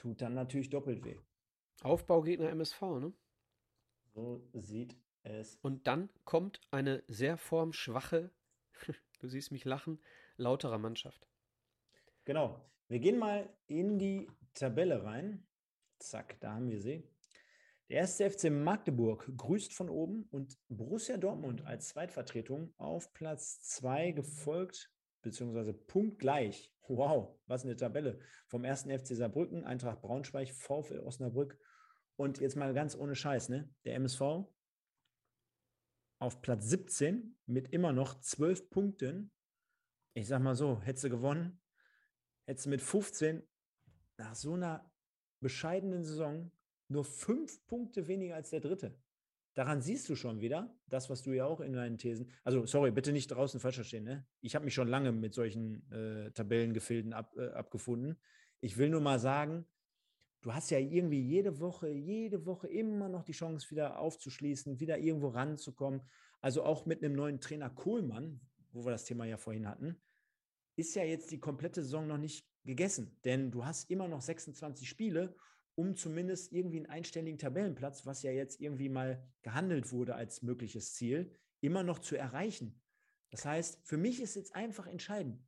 Tut dann natürlich doppelt weh. Aufbaugegner MSV, ne? So sieht es. Und dann kommt eine sehr formschwache, du siehst mich lachen, lauterer Mannschaft. Genau. Wir gehen mal in die Tabelle rein. Zack, da haben wir sie. Der erste FC Magdeburg grüßt von oben und Borussia Dortmund als Zweitvertretung auf Platz 2 gefolgt, beziehungsweise punktgleich. Wow, was eine Tabelle. Vom ersten FC Saarbrücken, Eintracht Braunschweig, VfL Osnabrück und jetzt mal ganz ohne Scheiß, ne? Der MSV auf Platz 17 mit immer noch 12 Punkten. Ich sag mal so, hättest du gewonnen, hättest du mit 15 nach so einer bescheidenen Saison nur fünf Punkte weniger als der dritte. Daran siehst du schon wieder, das, was du ja auch in deinen Thesen, also sorry, bitte nicht draußen falsch verstehen, ne? Ich habe mich schon lange mit solchen äh, Tabellengefilden ab, äh, abgefunden. Ich will nur mal sagen, du hast ja irgendwie jede Woche, jede Woche immer noch die Chance, wieder aufzuschließen, wieder irgendwo ranzukommen. Also auch mit einem neuen Trainer Kohlmann, wo wir das Thema ja vorhin hatten, ist ja jetzt die komplette Saison noch nicht gegessen. Denn du hast immer noch 26 Spiele um zumindest irgendwie einen einstelligen Tabellenplatz, was ja jetzt irgendwie mal gehandelt wurde als mögliches Ziel, immer noch zu erreichen. Das heißt, für mich ist jetzt einfach entscheidend.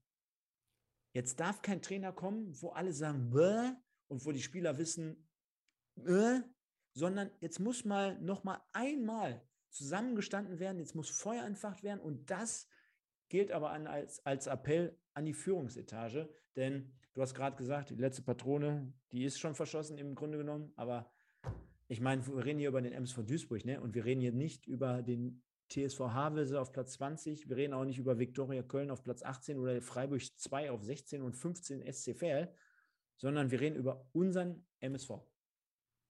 Jetzt darf kein Trainer kommen, wo alle sagen, Bäh, und wo die Spieler wissen, Bäh, sondern jetzt muss mal noch mal einmal zusammengestanden werden, jetzt muss Feuer entfacht werden und das gilt aber an, als, als Appell an die Führungsetage, denn Du hast gerade gesagt, die letzte Patrone, die ist schon verschossen im Grunde genommen, aber ich meine, wir reden hier über den MSV Duisburg, ne? Und wir reden hier nicht über den TSV Havelse auf Platz 20. Wir reden auch nicht über Viktoria Köln auf Platz 18 oder Freiburg 2 auf 16 und 15 SC Verl, sondern wir reden über unseren MSV.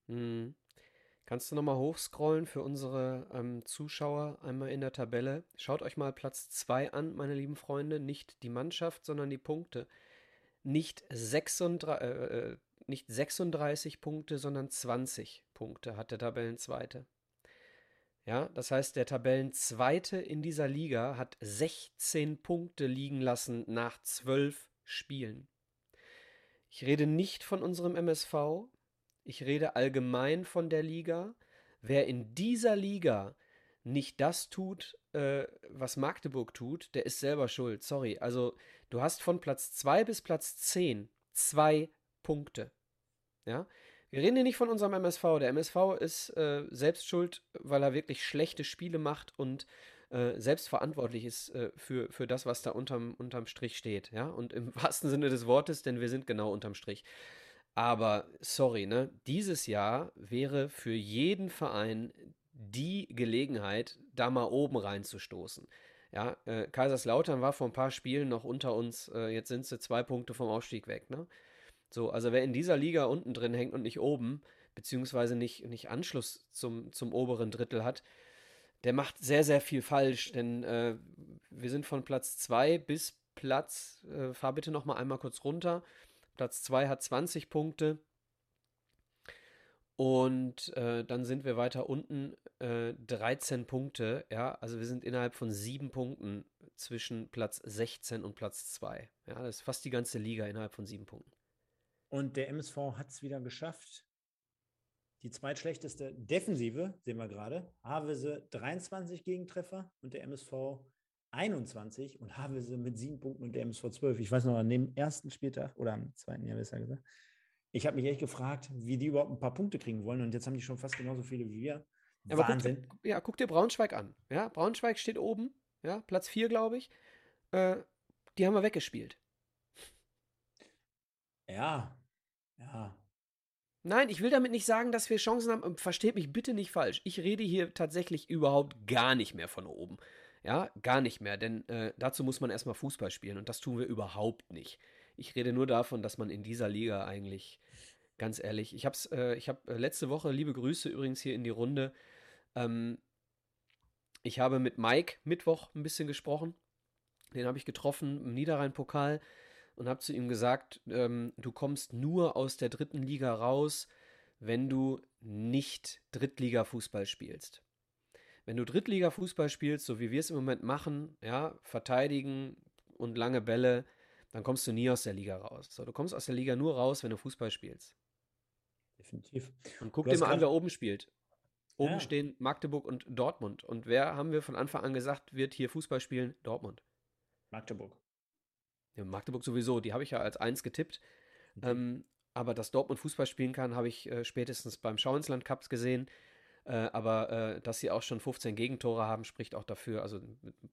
Hm. Kannst du nochmal hochscrollen für unsere ähm, Zuschauer einmal in der Tabelle? Schaut euch mal Platz 2 an, meine lieben Freunde. Nicht die Mannschaft, sondern die Punkte nicht 36, äh, äh, nicht 36 Punkte, sondern 20 Punkte hat der Tabellenzweite. Ja, das heißt, der Tabellenzweite in dieser Liga hat 16 Punkte liegen lassen nach 12 Spielen. Ich rede nicht von unserem MSV, ich rede allgemein von der Liga. Wer in dieser Liga nicht das tut, äh, was Magdeburg tut, der ist selber schuld. Sorry. Also Du hast von Platz 2 bis Platz 10 zwei Punkte. Ja? Wir reden hier nicht von unserem MSV. Der MSV ist äh, selbst schuld, weil er wirklich schlechte Spiele macht und äh, selbst verantwortlich ist äh, für, für das, was da unterm, unterm Strich steht. Ja? Und im wahrsten Sinne des Wortes, denn wir sind genau unterm Strich. Aber sorry, ne? Dieses Jahr wäre für jeden Verein die Gelegenheit, da mal oben reinzustoßen. Ja, äh, Kaiserslautern war vor ein paar Spielen noch unter uns. Äh, jetzt sind sie zwei Punkte vom Aufstieg weg. Ne? So, also wer in dieser Liga unten drin hängt und nicht oben, beziehungsweise nicht, nicht Anschluss zum, zum oberen Drittel hat, der macht sehr, sehr viel falsch. Denn äh, wir sind von Platz 2 bis Platz, äh, fahr bitte noch mal einmal kurz runter. Platz 2 hat 20 Punkte. Und äh, dann sind wir weiter unten, äh, 13 Punkte, ja, also wir sind innerhalb von sieben Punkten zwischen Platz 16 und Platz 2. Ja, das ist fast die ganze Liga innerhalb von sieben Punkten. Und der MSV hat es wieder geschafft. Die zweitschlechteste Defensive, sehen wir gerade. Havelse 23 Gegentreffer und der MSV 21 und Havelse mit sieben Punkten und der MSV 12. Ich weiß noch, an dem ersten Spieltag oder am zweiten Jahr besser gesagt, ich habe mich echt gefragt, wie die überhaupt ein paar Punkte kriegen wollen. Und jetzt haben die schon fast genauso viele wie wir. Aber Wahnsinn. Guck, ja, guck dir Braunschweig an. Ja, Braunschweig steht oben. Ja, Platz 4, glaube ich. Äh, die haben wir weggespielt. Ja, ja. Nein, ich will damit nicht sagen, dass wir Chancen haben. Versteht mich bitte nicht falsch. Ich rede hier tatsächlich überhaupt gar nicht mehr von oben. Ja, gar nicht mehr. Denn äh, dazu muss man erstmal Fußball spielen. Und das tun wir überhaupt nicht. Ich rede nur davon, dass man in dieser Liga eigentlich, ganz ehrlich, ich habe äh, ich habe äh, letzte Woche, liebe Grüße übrigens hier in die Runde, ähm, ich habe mit Mike Mittwoch ein bisschen gesprochen. Den habe ich getroffen im Niederrhein-Pokal und habe zu ihm gesagt, ähm, du kommst nur aus der dritten Liga raus, wenn du nicht Drittliga-Fußball spielst. Wenn du Drittliga-Fußball spielst, so wie wir es im Moment machen, ja, verteidigen und lange Bälle, dann kommst du nie aus der Liga raus. So, du kommst aus der Liga nur raus, wenn du Fußball spielst. Definitiv. Und guck dir mal an, wer oben spielt. Oben ja. stehen Magdeburg und Dortmund. Und wer haben wir von Anfang an gesagt, wird hier Fußball spielen? Dortmund. Magdeburg. Ja, Magdeburg sowieso, die habe ich ja als eins getippt. Mhm. Ähm, aber dass Dortmund Fußball spielen kann, habe ich äh, spätestens beim Schauinsland Cups gesehen. Äh, aber äh, dass sie auch schon 15 Gegentore haben, spricht auch dafür, also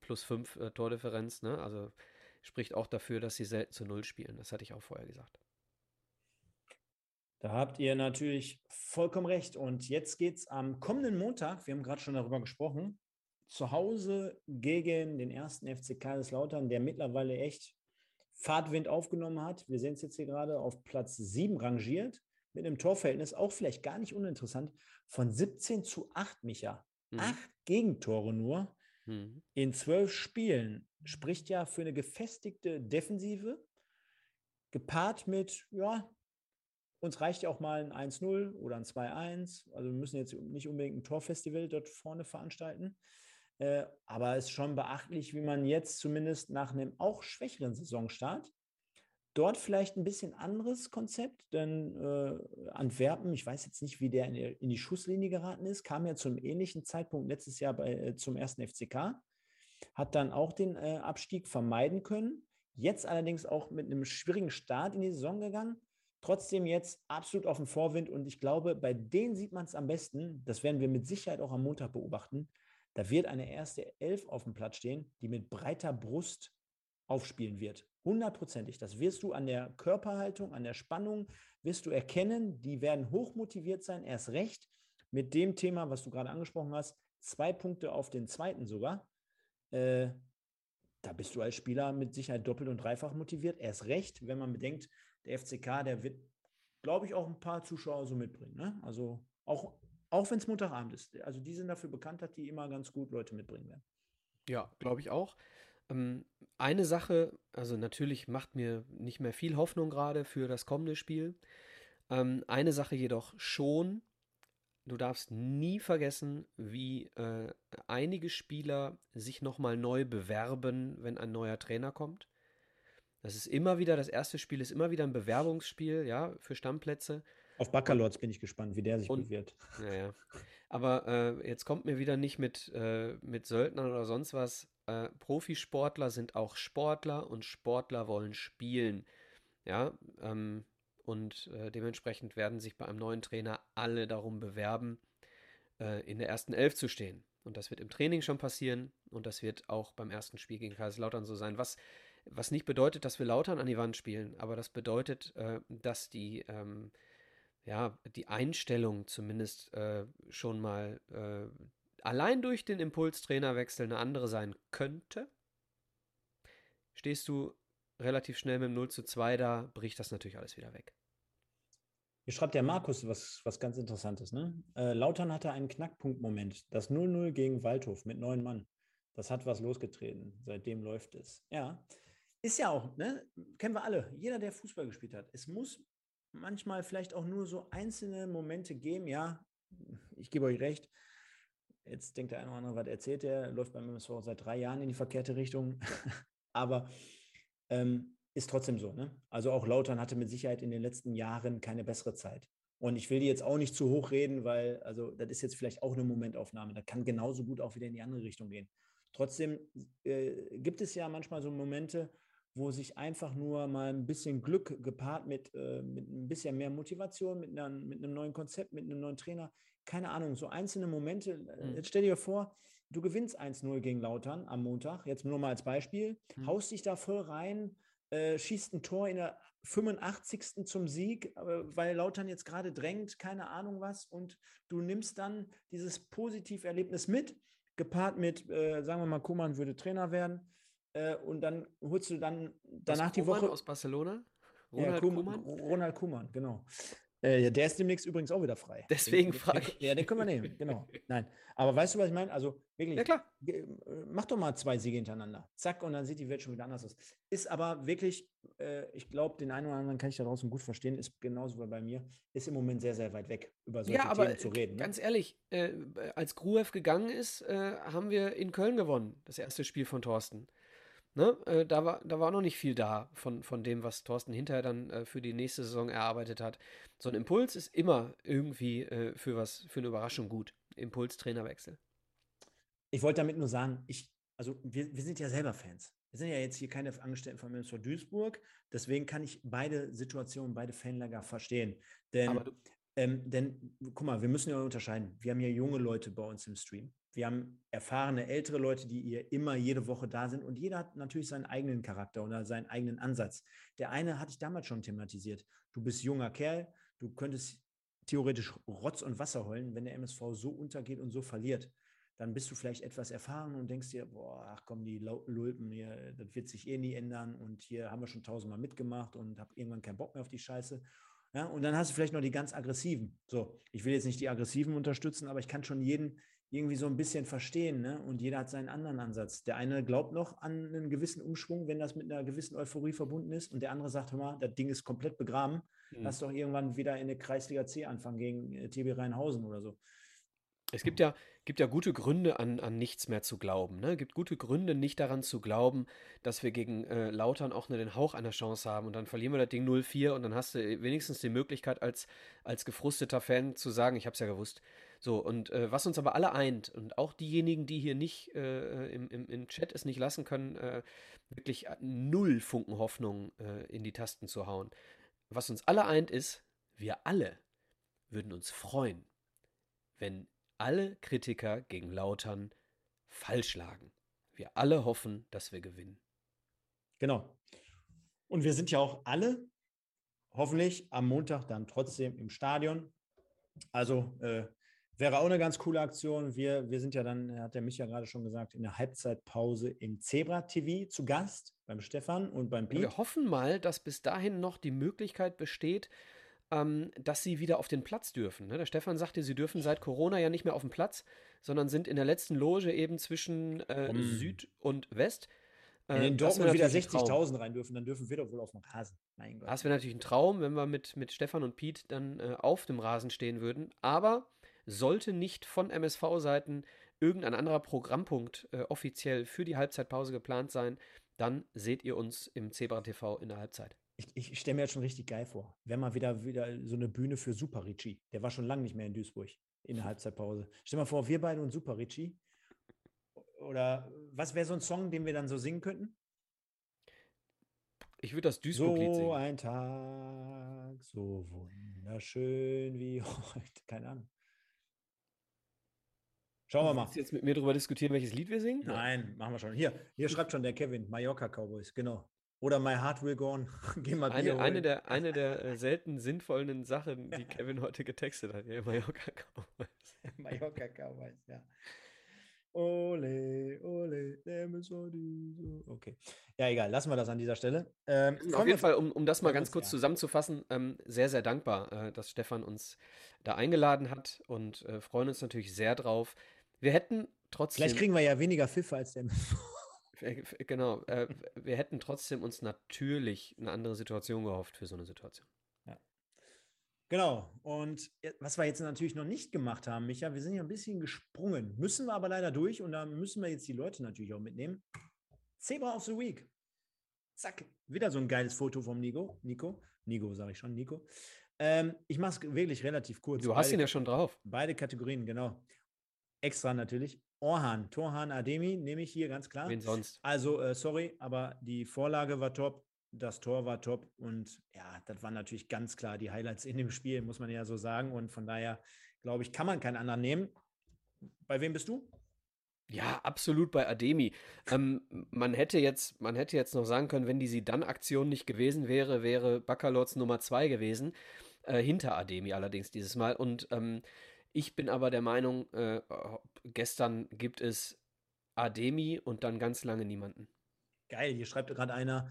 plus 5 äh, Tordifferenz, ne? Also spricht auch dafür, dass sie selten zu Null spielen. Das hatte ich auch vorher gesagt. Da habt ihr natürlich vollkommen recht. Und jetzt geht es am kommenden Montag, wir haben gerade schon darüber gesprochen, zu Hause gegen den ersten FC Kaiserslautern, der mittlerweile echt Fahrtwind aufgenommen hat. Wir sehen es jetzt hier gerade auf Platz 7 rangiert, mit einem Torverhältnis, auch vielleicht gar nicht uninteressant, von 17 zu 8, Micha. Mhm. Acht Gegentore nur mhm. in zwölf Spielen. Spricht ja für eine gefestigte Defensive, gepaart mit, ja, uns reicht ja auch mal ein 1-0 oder ein 2-1. Also wir müssen jetzt nicht unbedingt ein Torfestival dort vorne veranstalten. Äh, aber es ist schon beachtlich, wie man jetzt zumindest nach einem auch schwächeren Saisonstart dort vielleicht ein bisschen anderes Konzept, denn äh, Antwerpen, ich weiß jetzt nicht, wie der in, in, die Schusslinie geraten ist, kam ja zum ähnlichen Zeitpunkt letztes Jahr bei, äh, zum ersten FCK, hat dann auch den äh, Abstieg vermeiden können, jetzt allerdings auch mit einem schwierigen Start in die Saison gegangen, trotzdem jetzt absolut auf dem Vorwind und ich glaube, bei denen sieht man es am besten, das werden wir mit Sicherheit auch am Montag beobachten, da wird eine erste Elf auf dem Platz stehen, die mit breiter Brust aufspielen wird. Hundertprozentig. Das wirst du an der Körperhaltung, an der Spannung, wirst du erkennen. Die werden hochmotiviert sein, erst recht mit dem Thema, was du gerade angesprochen hast. Zwei Punkte auf den zweiten sogar. Äh, da bist du als Spieler mit Sicherheit doppelt und dreifach motiviert. Erst recht, wenn man bedenkt, der FCK, der wird, glaube ich, auch ein paar Zuschauer so mitbringen. Ne? Also auch auch wenn es Montagabend ist. Also die sind dafür bekannt, dass die immer ganz gut Leute mitbringen werden. Ja, glaube ich auch. Ähm, eine Sache, also natürlich macht mir nicht mehr viel Hoffnung gerade für das kommende Spiel. Ähm, eine Sache jedoch schon. Du darfst nie vergessen, wie äh, einige Spieler sich nochmal neu bewerben, wenn ein neuer Trainer kommt. Das ist immer wieder, das erste Spiel ist immer wieder ein Bewerbungsspiel, ja, für Stammplätze. Auf Baccalords bin ich gespannt, wie der sich und, bewirbt. Naja. Aber äh, jetzt kommt mir wieder nicht mit, äh, mit Söldnern oder sonst was. Äh, Profisportler sind auch Sportler und Sportler wollen spielen. Ja, ähm, und äh, dementsprechend werden sich bei einem neuen Trainer alle darum bewerben, äh, in der ersten Elf zu stehen. Und das wird im Training schon passieren und das wird auch beim ersten Spiel gegen Kaiserslautern so sein. Was, was nicht bedeutet, dass wir Lautern an die Wand spielen, aber das bedeutet, äh, dass die ähm, ja, die Einstellung zumindest äh, schon mal äh, allein durch den Impulstrainerwechsel eine andere sein könnte. Stehst du relativ schnell mit dem 0 zu 2 da, bricht das natürlich alles wieder weg. Hier schreibt der Markus was, was ganz Interessantes. Ne? Äh, Lautern hatte einen Knackpunktmoment. Das 0-0 gegen Waldhof mit neun Mann. Das hat was losgetreten. Seitdem läuft es. Ja. Ist ja auch, ne? kennen wir alle. Jeder, der Fußball gespielt hat. Es muss manchmal vielleicht auch nur so einzelne Momente geben. Ja, ich gebe euch recht. Jetzt denkt der eine oder andere, was erzählt der? Läuft beim MSV seit drei Jahren in die verkehrte Richtung. Aber ähm, ist trotzdem so. Ne? Also auch Lautern hatte mit Sicherheit in den letzten Jahren keine bessere Zeit. Und ich will die jetzt auch nicht zu hoch reden, weil, also, das ist jetzt vielleicht auch eine Momentaufnahme. Da kann genauso gut auch wieder in die andere Richtung gehen. Trotzdem äh, gibt es ja manchmal so Momente, wo sich einfach nur mal ein bisschen Glück gepaart mit, äh, mit ein bisschen mehr Motivation, mit, einer, mit einem neuen Konzept, mit einem neuen Trainer, keine Ahnung, so einzelne Momente. Äh, mhm. Jetzt stell dir vor, du gewinnst 1-0 gegen Lautern am Montag, jetzt nur mal als Beispiel, mhm. haust dich da voll rein, äh, schießt ein Tor in der 85. zum Sieg, weil Lautern jetzt gerade drängt, keine Ahnung was, und du nimmst dann dieses Positiverlebnis mit, gepaart mit, äh, sagen wir mal, Kuman würde Trainer werden äh, und dann holst du dann danach die Woche. aus Barcelona? Ronald ja, Kuman, Ronald Kuman, genau. Äh, ja, der ist demnächst übrigens auch wieder frei. Deswegen frage ich. Ja, den können wir nehmen, genau. Nein. Aber weißt du, was ich meine? Also wirklich, ja, klar. Äh, mach doch mal zwei Siege hintereinander. Zack, und dann sieht die Welt schon wieder anders aus. Ist aber wirklich, äh, ich glaube, den einen oder anderen kann ich da draußen gut verstehen, ist genauso wie bei mir, ist im Moment sehr, sehr weit weg, über solche ja, aber Themen zu reden. Ne? Ganz ehrlich, äh, als Gruev gegangen ist, äh, haben wir in Köln gewonnen, das erste Spiel von Thorsten. Ne, äh, da, war, da war noch nicht viel da von, von dem, was Thorsten hinterher dann äh, für die nächste Saison erarbeitet hat. So ein Impuls ist immer irgendwie äh, für was, für eine Überraschung gut. Impuls, Trainerwechsel. Ich wollte damit nur sagen, ich also wir, wir sind ja selber Fans. Wir sind ja jetzt hier keine Angestellten von MSV Duisburg, deswegen kann ich beide Situationen, beide Fanlager verstehen. Denn, ähm, denn, guck mal, wir müssen ja unterscheiden. Wir haben ja junge Leute bei uns im Stream. Wir haben erfahrene ältere Leute, die hier immer jede Woche da sind und jeder hat natürlich seinen eigenen Charakter oder seinen eigenen Ansatz. Der eine hatte ich damals schon thematisiert. Du bist junger Kerl, du könntest theoretisch Rotz und Wasser heulen, wenn der MSV so untergeht und so verliert dann bist du vielleicht etwas erfahren und denkst dir, boah, ach komm, die Lulpen hier, das wird sich eh nie ändern und hier haben wir schon tausendmal mitgemacht und habe irgendwann keinen Bock mehr auf die Scheiße. Ja, und dann hast du vielleicht noch die ganz aggressiven. So, ich will jetzt nicht die aggressiven unterstützen, aber ich kann schon jeden irgendwie so ein bisschen verstehen. Ne? Und jeder hat seinen anderen Ansatz. Der eine glaubt noch an einen gewissen Umschwung, wenn das mit einer gewissen Euphorie verbunden ist. Und der andere sagt, hör mal, das Ding ist komplett begraben. Mhm. Lass doch irgendwann wieder in der Kreisliga C anfangen gegen äh, TB Rheinhausen oder so. Es gibt ja, gibt ja gute Gründe, an, an nichts mehr zu glauben. Ne? Es gibt gute Gründe, nicht daran zu glauben, dass wir gegen äh, Lautern auch nur den Hauch einer Chance haben. Und dann verlieren wir das Ding 0-4 und dann hast du wenigstens die Möglichkeit, als, als gefrusteter Fan zu sagen, ich habe es ja gewusst. So, und äh, was uns aber alle eint, und auch diejenigen, die hier nicht äh, im, im, im Chat es nicht lassen können, äh, wirklich null Funken Hoffnung äh, in die Tasten zu hauen. Was uns alle eint, ist, wir alle würden uns freuen, wenn alle Kritiker gegen Lautern falsch lagen. Wir alle hoffen, dass wir gewinnen. Genau. Und wir sind ja auch alle hoffentlich am Montag dann trotzdem im Stadion. Also äh, wäre auch eine ganz coole Aktion. Wir, wir sind ja dann, hat der Micha gerade schon gesagt, in der Halbzeitpause im Zebra TV zu Gast beim Stefan und beim Piet. Wir hoffen mal, dass bis dahin noch die Möglichkeit besteht, ähm, dass sie wieder auf den Platz dürfen. Ne? Der Stefan sagte, sie dürfen seit Corona ja nicht mehr auf dem Platz, sondern sind in der letzten Loge eben zwischen äh, um. Süd und West. Wenn in Dortmund wieder 60.000 rein dürfen, dann dürfen wir doch wohl auf dem Rasen. Mein Gott. Das wäre natürlich ein Traum, wenn wir mit, mit Stefan und Piet dann äh, auf dem Rasen stehen würden. Aber sollte nicht von MSV-Seiten irgendein anderer Programmpunkt äh, offiziell für die Halbzeitpause geplant sein, dann seht ihr uns im Zebra TV in der Halbzeit ich, ich stelle mir jetzt schon richtig geil vor. Wäre mal wieder, wieder so eine Bühne für Super Ricci. Der war schon lange nicht mehr in Duisburg in der Halbzeitpause. Stell mal vor, wir beide und Super Ricci. Oder was wäre so ein Song, den wir dann so singen könnten? Ich würde das Duisburg-Lied singen. So ein Tag, so wunderschön wie heute. Keine Ahnung. Schauen wir mal. Willst du jetzt mit mir darüber diskutieren, welches Lied wir singen? Nein, machen wir schon. Hier, hier schreibt schon der Kevin, Mallorca Cowboys, genau. Oder My Heart Will Go On. Geh mal eine, eine der, eine der äh, selten sinnvollen Sachen, die Kevin heute getextet hat. Ja, Mallorca Cowboys. Mallorca Cowboys, ja. Ole, ole, Okay. Ja, egal, lassen wir das an dieser Stelle. Ähm, auf jeden Fall, um, um das mal ganz kurz ja. zusammenzufassen, ähm, sehr, sehr dankbar, äh, dass Stefan uns da eingeladen hat und äh, freuen uns natürlich sehr drauf. Wir hätten trotzdem. Vielleicht kriegen wir ja weniger Pfiffe als der äh, genau. Äh, wir hätten trotzdem uns natürlich eine andere Situation gehofft für so eine Situation. Genau. Und was wir jetzt natürlich noch nicht gemacht haben, Micha, wir sind ja ein bisschen gesprungen. Müssen wir aber leider durch und da müssen wir jetzt die Leute natürlich auch mitnehmen. Zebra of the Week. Zack. Wieder so ein geiles Foto vom Nico. Nico. Nico, sage ich schon. Nico. Ähm, ich mache es wirklich relativ kurz. Du hast beide, ihn ja schon drauf. Beide Kategorien, genau. Extra natürlich. Orhan, Torhan Ademi nehme ich hier ganz klar. Wen sonst? Also, äh, sorry, aber die Vorlage war top, das Tor war top und ja, das waren natürlich ganz klar die Highlights in dem Spiel, muss man ja so sagen. Und von daher, glaube ich, kann man keinen anderen nehmen. Bei wem bist du? Ja, absolut bei Ademi. Ähm, man hätte jetzt, man hätte jetzt noch sagen können, wenn die Sie-Dann-Aktion nicht gewesen wäre, wäre Baccalords Nummer zwei gewesen. Äh, hinter Ademi allerdings dieses Mal. Und ähm, ich bin aber der Meinung, äh, gestern gibt es Ademi und dann ganz lange niemanden. Geil, hier schreibt gerade einer,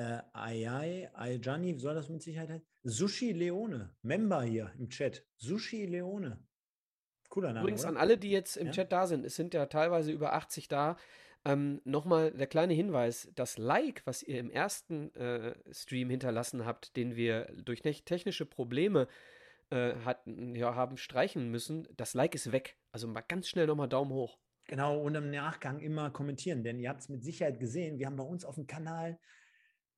äh, Ayai, Ayjani, soll das mit Sicherheit heißen? Sushi Leone, Member hier im Chat. Sushi Leone. Cooler Name. Übrigens oder? an alle, die jetzt im ja? Chat da sind, es sind ja teilweise über 80 da. Ähm, Nochmal der kleine Hinweis: Das Like, was ihr im ersten äh, Stream hinterlassen habt, den wir durch technische Probleme äh, hatten, ja, haben streichen müssen. Das Like ist weg. Also mal ganz schnell nochmal Daumen hoch. Genau, und im Nachgang immer kommentieren, denn ihr habt es mit Sicherheit gesehen. Wir haben bei uns auf dem Kanal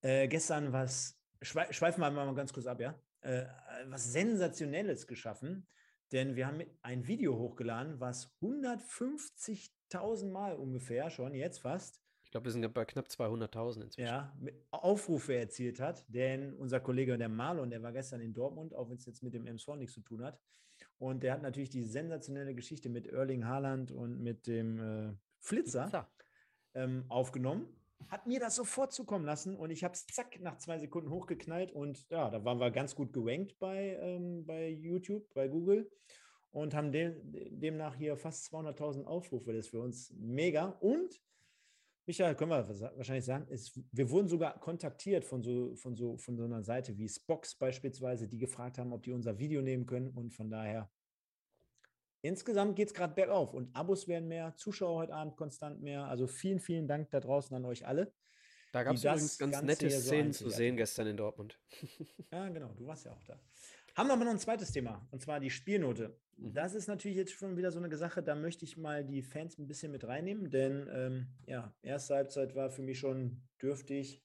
äh, gestern was, schweifen wir mal ganz kurz ab, ja, äh, was Sensationelles geschaffen, denn wir haben ein Video hochgeladen, was 150 5000 Mal ungefähr schon, jetzt fast. Ich glaube, wir sind bei knapp 200.000 inzwischen. Ja, Aufrufe erzielt hat, denn unser Kollege, der Marlon, der war gestern in Dortmund, auch wenn es jetzt mit dem MSV nichts zu tun hat. Und der hat natürlich die sensationelle Geschichte mit Erling Haaland und mit dem äh, Flitzer, Flitzer. Ähm, aufgenommen hat mir das sofort zukommen lassen und ich habe es zack nach zwei Sekunden hochgeknallt und ja, da waren wir ganz gut gewankt bei, ähm, bei YouTube, bei Google und haben dem, demnach hier fast 200.000 Aufrufe. Das ist für uns mega und Michael, können wir wahrscheinlich sagen, ist, wir wurden sogar kontaktiert von so, von, so, von so einer Seite wie Spox beispielsweise, die gefragt haben, ob die unser Video nehmen können. Und von daher insgesamt geht es gerade bergauf und Abos werden mehr, Zuschauer heute Abend konstant mehr. Also vielen, vielen Dank da draußen an euch alle. Da gab es übrigens ganz Ganze nette Szenen so zu sehen gestern in Dortmund. ja, genau, du warst ja auch da. Haben wir aber noch ein zweites Thema, und zwar die Spielnote. Mhm. Das ist natürlich jetzt schon wieder so eine Sache, da möchte ich mal die Fans ein bisschen mit reinnehmen, denn ähm, ja, erste Halbzeit war für mich schon dürftig.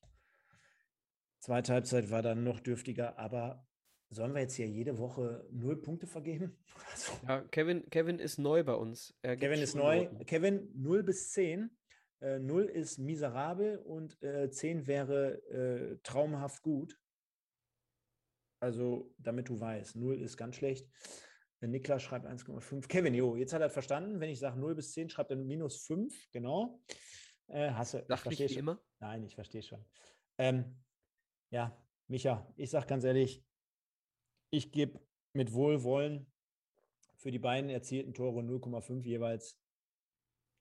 Zweite Halbzeit war dann noch dürftiger, aber Sollen wir jetzt hier jede Woche null Punkte vergeben? Also, ja, Kevin, Kevin ist neu bei uns. Kevin ist neu. Noten. Kevin 0 bis 10. Äh, 0 ist miserabel und äh, 10 wäre äh, traumhaft gut. Also, damit du weißt, 0 ist ganz schlecht. Äh, Niklas schreibt 1,5. Kevin, jo, jetzt hat er verstanden. Wenn ich sage 0 bis 10, schreibt er minus 5. Genau. Äh, hasse. Sag ich nicht immer? Nein, ich verstehe schon. Ähm, ja, Micha, ich sage ganz ehrlich, ich gebe mit Wohlwollen für die beiden erzielten Tore 0,5 jeweils.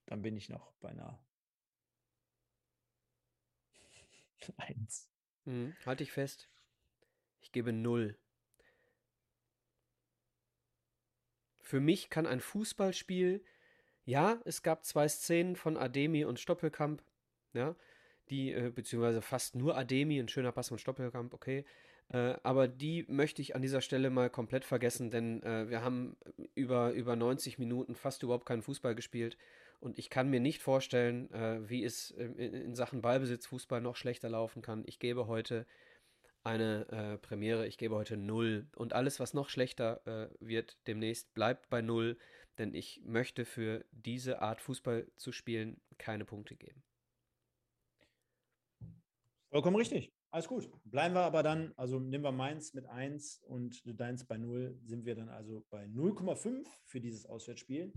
Dann bin ich noch bei einer 1. Hm, halte ich fest. Ich gebe 0. Für mich kann ein Fußballspiel, ja, es gab zwei Szenen von Ademi und Stoppelkamp, ja, die, äh, beziehungsweise fast nur Ademi, ein schöner Pass von Stoppelkamp, okay, äh, aber die möchte ich an dieser Stelle mal komplett vergessen, denn äh, wir haben über, über 90 Minuten fast überhaupt keinen Fußball gespielt. Und ich kann mir nicht vorstellen, äh, wie es in, in, Sachen Ballbesitz Fußball noch schlechter laufen kann. Ich gebe heute eine äh, Premiere, ich gebe heute null. Und alles, was noch schlechter äh, wird demnächst, bleibt bei null, denn ich möchte für diese Art Fußball zu spielen keine Punkte geben. Vollkommen richtig. Alles gut. Bleiben wir aber dann, also nehmen wir meins mit 1 und deins bei 0, sind wir dann also bei 0,5 für dieses Auswärtsspiel.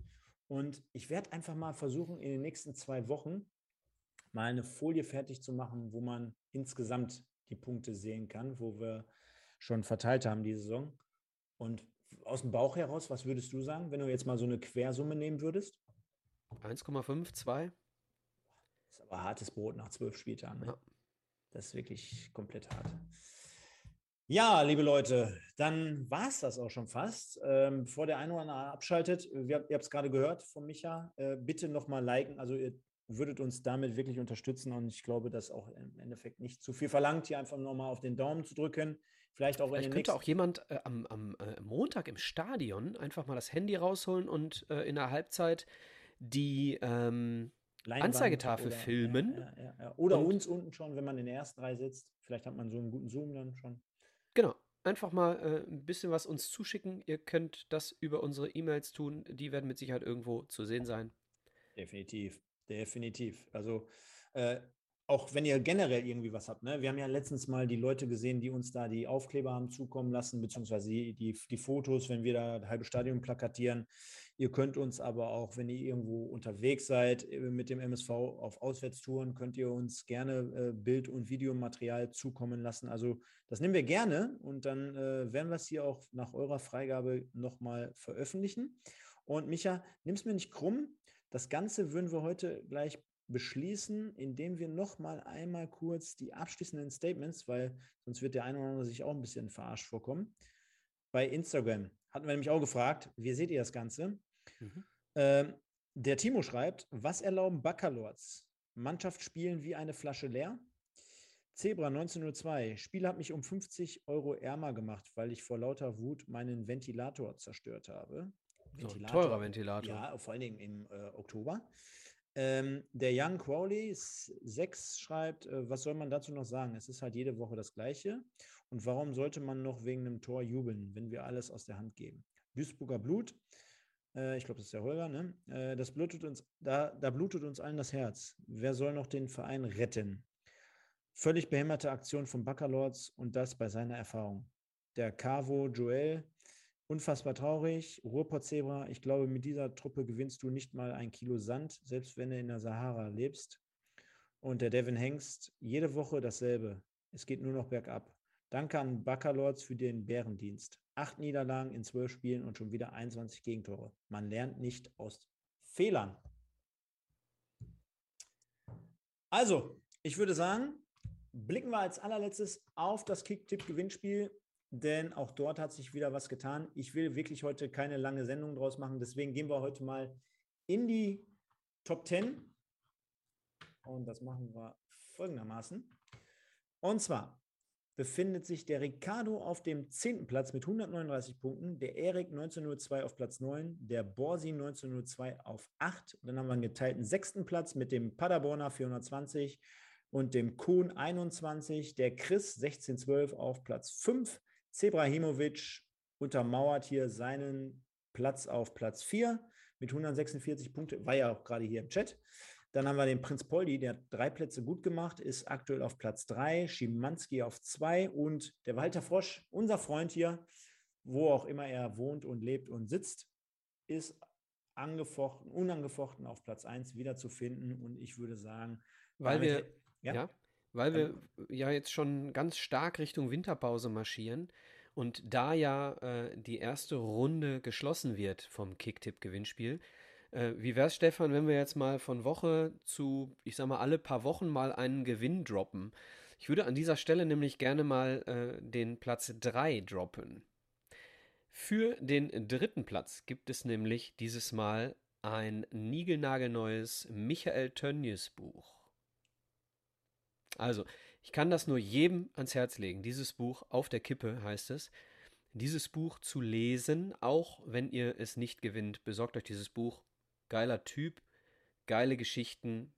Und ich werde einfach mal versuchen, in den nächsten zwei Wochen mal eine Folie fertig zu machen, wo man insgesamt die Punkte sehen kann, wo wir schon verteilt haben die Saison. Und aus dem Bauch heraus, was würdest du sagen, wenn du jetzt mal so eine Quersumme nehmen würdest? 1,5, 2. Das ist aber hartes Brot nach zwölf Spieltagen. Ne? Ja. Das ist wirklich komplett hart. Ja, liebe Leute, dann war es das auch schon fast. Ähm, bevor der eine oder andere abschaltet, wir, ihr habt es gerade gehört von Micha, äh, bitte nochmal liken. Also ihr würdet uns damit wirklich unterstützen und ich glaube, dass auch im Endeffekt nicht zu viel verlangt, hier einfach nochmal auf den Daumen zu drücken. Vielleicht auch Vielleicht in den könnte auch jemand äh, am, am äh, Montag im Stadion einfach mal das Handy rausholen und äh, in der Halbzeit die ähm, Leinwand Anzeigetafel oder, filmen. Ja, ja, ja, oder uns unten schon, wenn man in der ersten Reihe sitzt. Vielleicht hat man so einen guten Zoom dann schon. Genau. Einfach mal äh, ein bisschen was uns zuschicken. Ihr könnt das über unsere E-Mails tun. Die werden mit Sicherheit irgendwo zu sehen sein. Definitiv. Definitiv. Also äh, auch wenn ihr generell irgendwie was habt, ne? Wir haben ja letztens mal die Leute gesehen, die uns da die Aufkleber haben zukommen lassen, beziehungsweise die, die, die Fotos, wenn wir da das halbe Stadion plakatieren. Ihr könnt uns aber auch, wenn ihr irgendwo unterwegs seid äh, mit dem MSV auf Auswärtstouren, könnt ihr uns gerne äh, Bild- und Videomaterial zukommen lassen. Also das nehmen wir gerne und dann äh, werden wir es hier auch nach eurer Freigabe nochmal veröffentlichen. Und Micha, nimm es mir nicht krumm. Das Ganze würden wir heute gleich beschließen, indem wir noch mal einmal kurz die abschließenden Statements, weil sonst wird der eine oder andere sich auch ein bisschen verarscht vorkommen. Bei Instagram hatten wir nämlich auch gefragt, wie seht ihr das Ganze? Mhm. Ähm, der Timo schreibt, was erlauben Baccalords? Mannschaft spielen wie eine Flasche leer? Zebra 1902, Spiel hat mich um 50 Euro ärmer gemacht, weil ich vor lauter Wut meinen Ventilator zerstört habe. Ventilator, teurer Ventilator. Ja, vor allen Dingen im äh, Oktober. Ähm, der Young Crowley 6 schreibt, äh, was soll man dazu noch sagen? Es ist halt jede Woche das Gleiche. Und warum sollte man noch wegen einem Tor jubeln, wenn wir alles aus der Hand geben? Duisburger Blut Äh, ich glaube, das ist der Holger, ne? Äh, das blutet uns, da, da blutet uns allen das Herz. Wer soll noch den Verein retten? Völlig behämmerte Aktion von Baccalords und das bei seiner Erfahrung. Der Cavo Joel, unfassbar traurig. Ruhrpott Zebra, ich glaube, mit dieser Truppe gewinnst du nicht mal ein Kilo Sand, selbst wenn du in der Sahara lebst. Und der Devin Hengst, jede Woche dasselbe. Es geht nur noch bergab. Danke an Baccalords für den Bärendienst. Acht Niederlagen in zwölf Spielen und schon wieder 21 Gegentore. Man lernt nicht aus Fehlern. Also, ich würde sagen, blicken wir als allerletztes auf das Kick-Tipp-Gewinnspiel, denn auch dort hat sich wieder was getan. Ich will wirklich heute keine lange Sendung draus machen, deswegen gehen wir heute mal in die Top 10. Und das machen wir folgendermaßen. Und zwar befindet sich der Ricardo auf dem 10. Platz mit 139 Punkten, der Erik 1902 auf Platz 9, der Borsi 1902 auf 8. Und dann haben wir einen geteilten sechsten Platz mit dem Paderborner 420 und dem Kuhn 21, der Chris 1612 auf Platz 5, Zebrahimovic untermauert hier seinen Platz auf Platz 4 mit 146 Punkten, war ja auch gerade hier im Chat. Dann haben wir den Prinz Poldi, der hat drei Plätze gut gemacht, ist aktuell auf Platz 3, Schimanski auf 2 und der Walter Frosch, unser Freund hier, wo auch immer er wohnt und lebt und sitzt, ist angefochten, unangefochten auf Platz 1 wiederzufinden. Und ich würde sagen, weil wir, ja, ja weil wir ja jetzt schon ganz stark Richtung Winterpause marschieren und da ja äh, die erste Runde geschlossen wird vom Kicktipp-Gewinnspiel, äh, wie wäre es, Stefan, wenn wir jetzt mal von Woche zu, ich sag mal, alle paar Wochen mal einen Gewinn droppen? Ich würde an dieser Stelle nämlich gerne mal äh, den Platz 3 droppen. Für den dritten Platz gibt es nämlich dieses Mal ein niegelnagelneues Michael Tönnies Buch. Also, ich kann das nur jedem ans Herz legen. Dieses Buch auf der Kippe heißt es. Dieses Buch zu lesen, auch wenn ihr es nicht gewinnt, besorgt euch dieses Buch geiler Typ, geile Geschichten,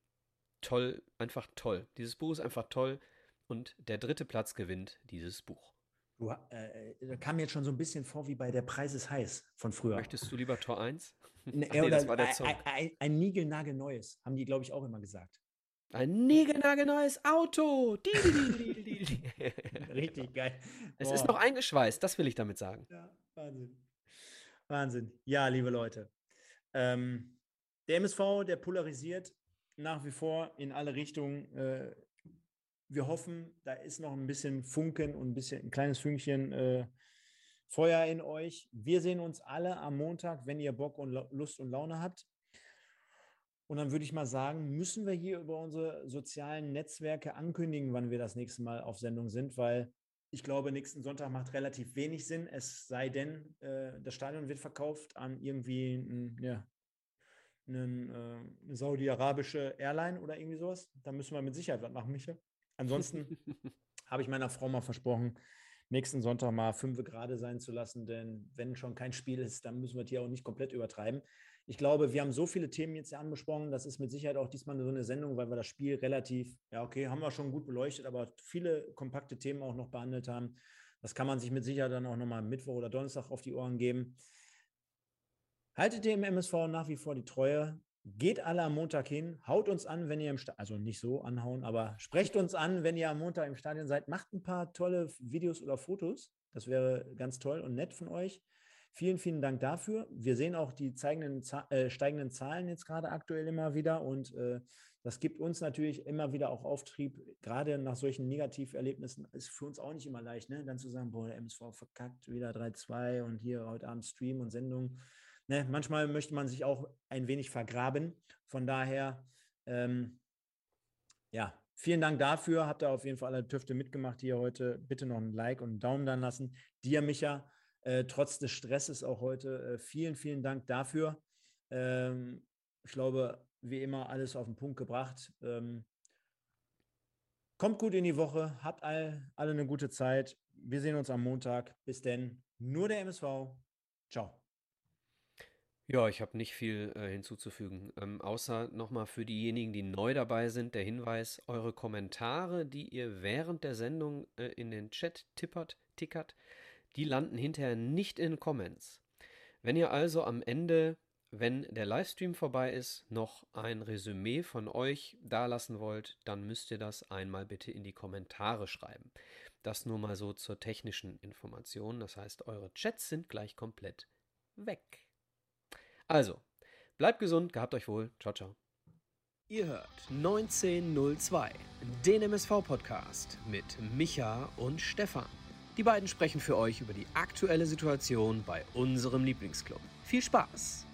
toll, einfach toll. Dieses Buch ist einfach toll und der dritte Platz gewinnt dieses Buch. Du, äh, äh kam mir jetzt schon so ein bisschen vor wie bei Der Preis ist heiß von früher. Möchtest du lieber Tor 1? Ne, nee, das war der Song. Ein, ein, ein Niegelnagelneues, haben die, glaube ich, auch immer gesagt. Ein niegelnagelneues Auto. Richtig geil. Es Boah. ist noch eingeschweißt, das will ich damit sagen. Ja, Wahnsinn. Wahnsinn. Ja, liebe Leute. Ähm, der MSV, der polarisiert nach wie vor in alle Richtungen. Äh, wir hoffen, da ist noch ein bisschen Funken und ein bisschen ein kleines Fünkchen äh, Feuer in euch. Wir sehen uns alle am Montag, wenn ihr Bock und Lust und Laune habt. Und dann würde ich mal sagen, müssen wir hier über unsere sozialen Netzwerke ankündigen, wann wir das nächste Mal auf Sendung sind, weil ich glaube, nächsten Sonntag macht relativ wenig Sinn, es sei denn, äh, das Stadion wird verkauft an irgendwie ein, ja, einen, äh, eine saudi-arabische Airline oder irgendwie sowas. Da müssen wir mit Sicherheit was machen, Michael. Ansonsten habe ich meiner Frau mal versprochen, nächsten Sonntag mal fünf gerade sein zu lassen, denn wenn schon kein Spiel ist, dann müssen wir hier auch nicht komplett übertreiben. Ich glaube, wir haben so viele Themen jetzt ja angesprochen, das ist mit Sicherheit auch diesmal so eine Sendung, weil wir das Spiel relativ, ja, okay, haben wir schon gut beleuchtet, aber viele kompakte Themen auch noch behandelt haben. Das kann man sich mit Sicherheit dann auch nochmal Mittwoch oder Donnerstag auf die Ohren geben. Haltet dem MSV nach wie vor die Treue. Geht alle am Montag hin, haut uns an, wenn ihr im Stadion, also nicht so anhauen, aber sprecht uns an, wenn ihr am Montag im Stadion seid. Macht ein paar tolle Videos oder Fotos. Das wäre ganz toll und nett von euch. Vielen, vielen Dank dafür. Wir sehen auch die zeigenden, äh, steigenden Zahlen jetzt gerade aktuell immer wieder und äh, das gibt uns natürlich immer wieder auch Auftrieb, gerade nach solchen Negativerlebnissen ist für uns auch nicht immer leicht, ne? dann zu sagen, boah, der MSV verkackt, wieder 3-2 und hier heute Abend Stream und Sendung ne, manchmal möchte man sich auch ein wenig vergraben. Von daher, ähm, ja, vielen Dank dafür. Habt ihr auf jeden Fall alle Tüfte mitgemacht hier heute. Bitte noch ein Like und einen Daumen da lassen. Dir, Micha, äh, trotz des Stresses auch heute, äh, vielen, vielen Dank dafür. Ähm, ich glaube, wie immer, alles auf den Punkt gebracht. Ähm, kommt gut in die Woche, habt all, alle eine gute Zeit. Wir sehen uns am Montag. Bis denn. Nur der MSV. Ciao. Ja, ich habe nicht viel äh, hinzuzufügen, ähm, außer nochmal für diejenigen, die neu dabei sind, der Hinweis, eure Kommentare, die ihr während der Sendung äh, in den Chat tippert, tickert, die landen hinterher nicht in Comments. Wenn ihr also am Ende wenn der Livestream vorbei ist, noch ein Resümee von euch dalassen wollt, dann müsst ihr das einmal bitte in die Kommentare schreiben. Das nur mal so zur technischen Information. Das heißt, eure Chats sind gleich komplett weg. Also, bleibt gesund, gehabt euch wohl. Ciao, ciao. Ihr hört 1902, den MSV-Podcast mit Micha und Stefan. Die beiden sprechen für euch über die aktuelle Situation bei unserem Lieblingsclub. Viel Spaß!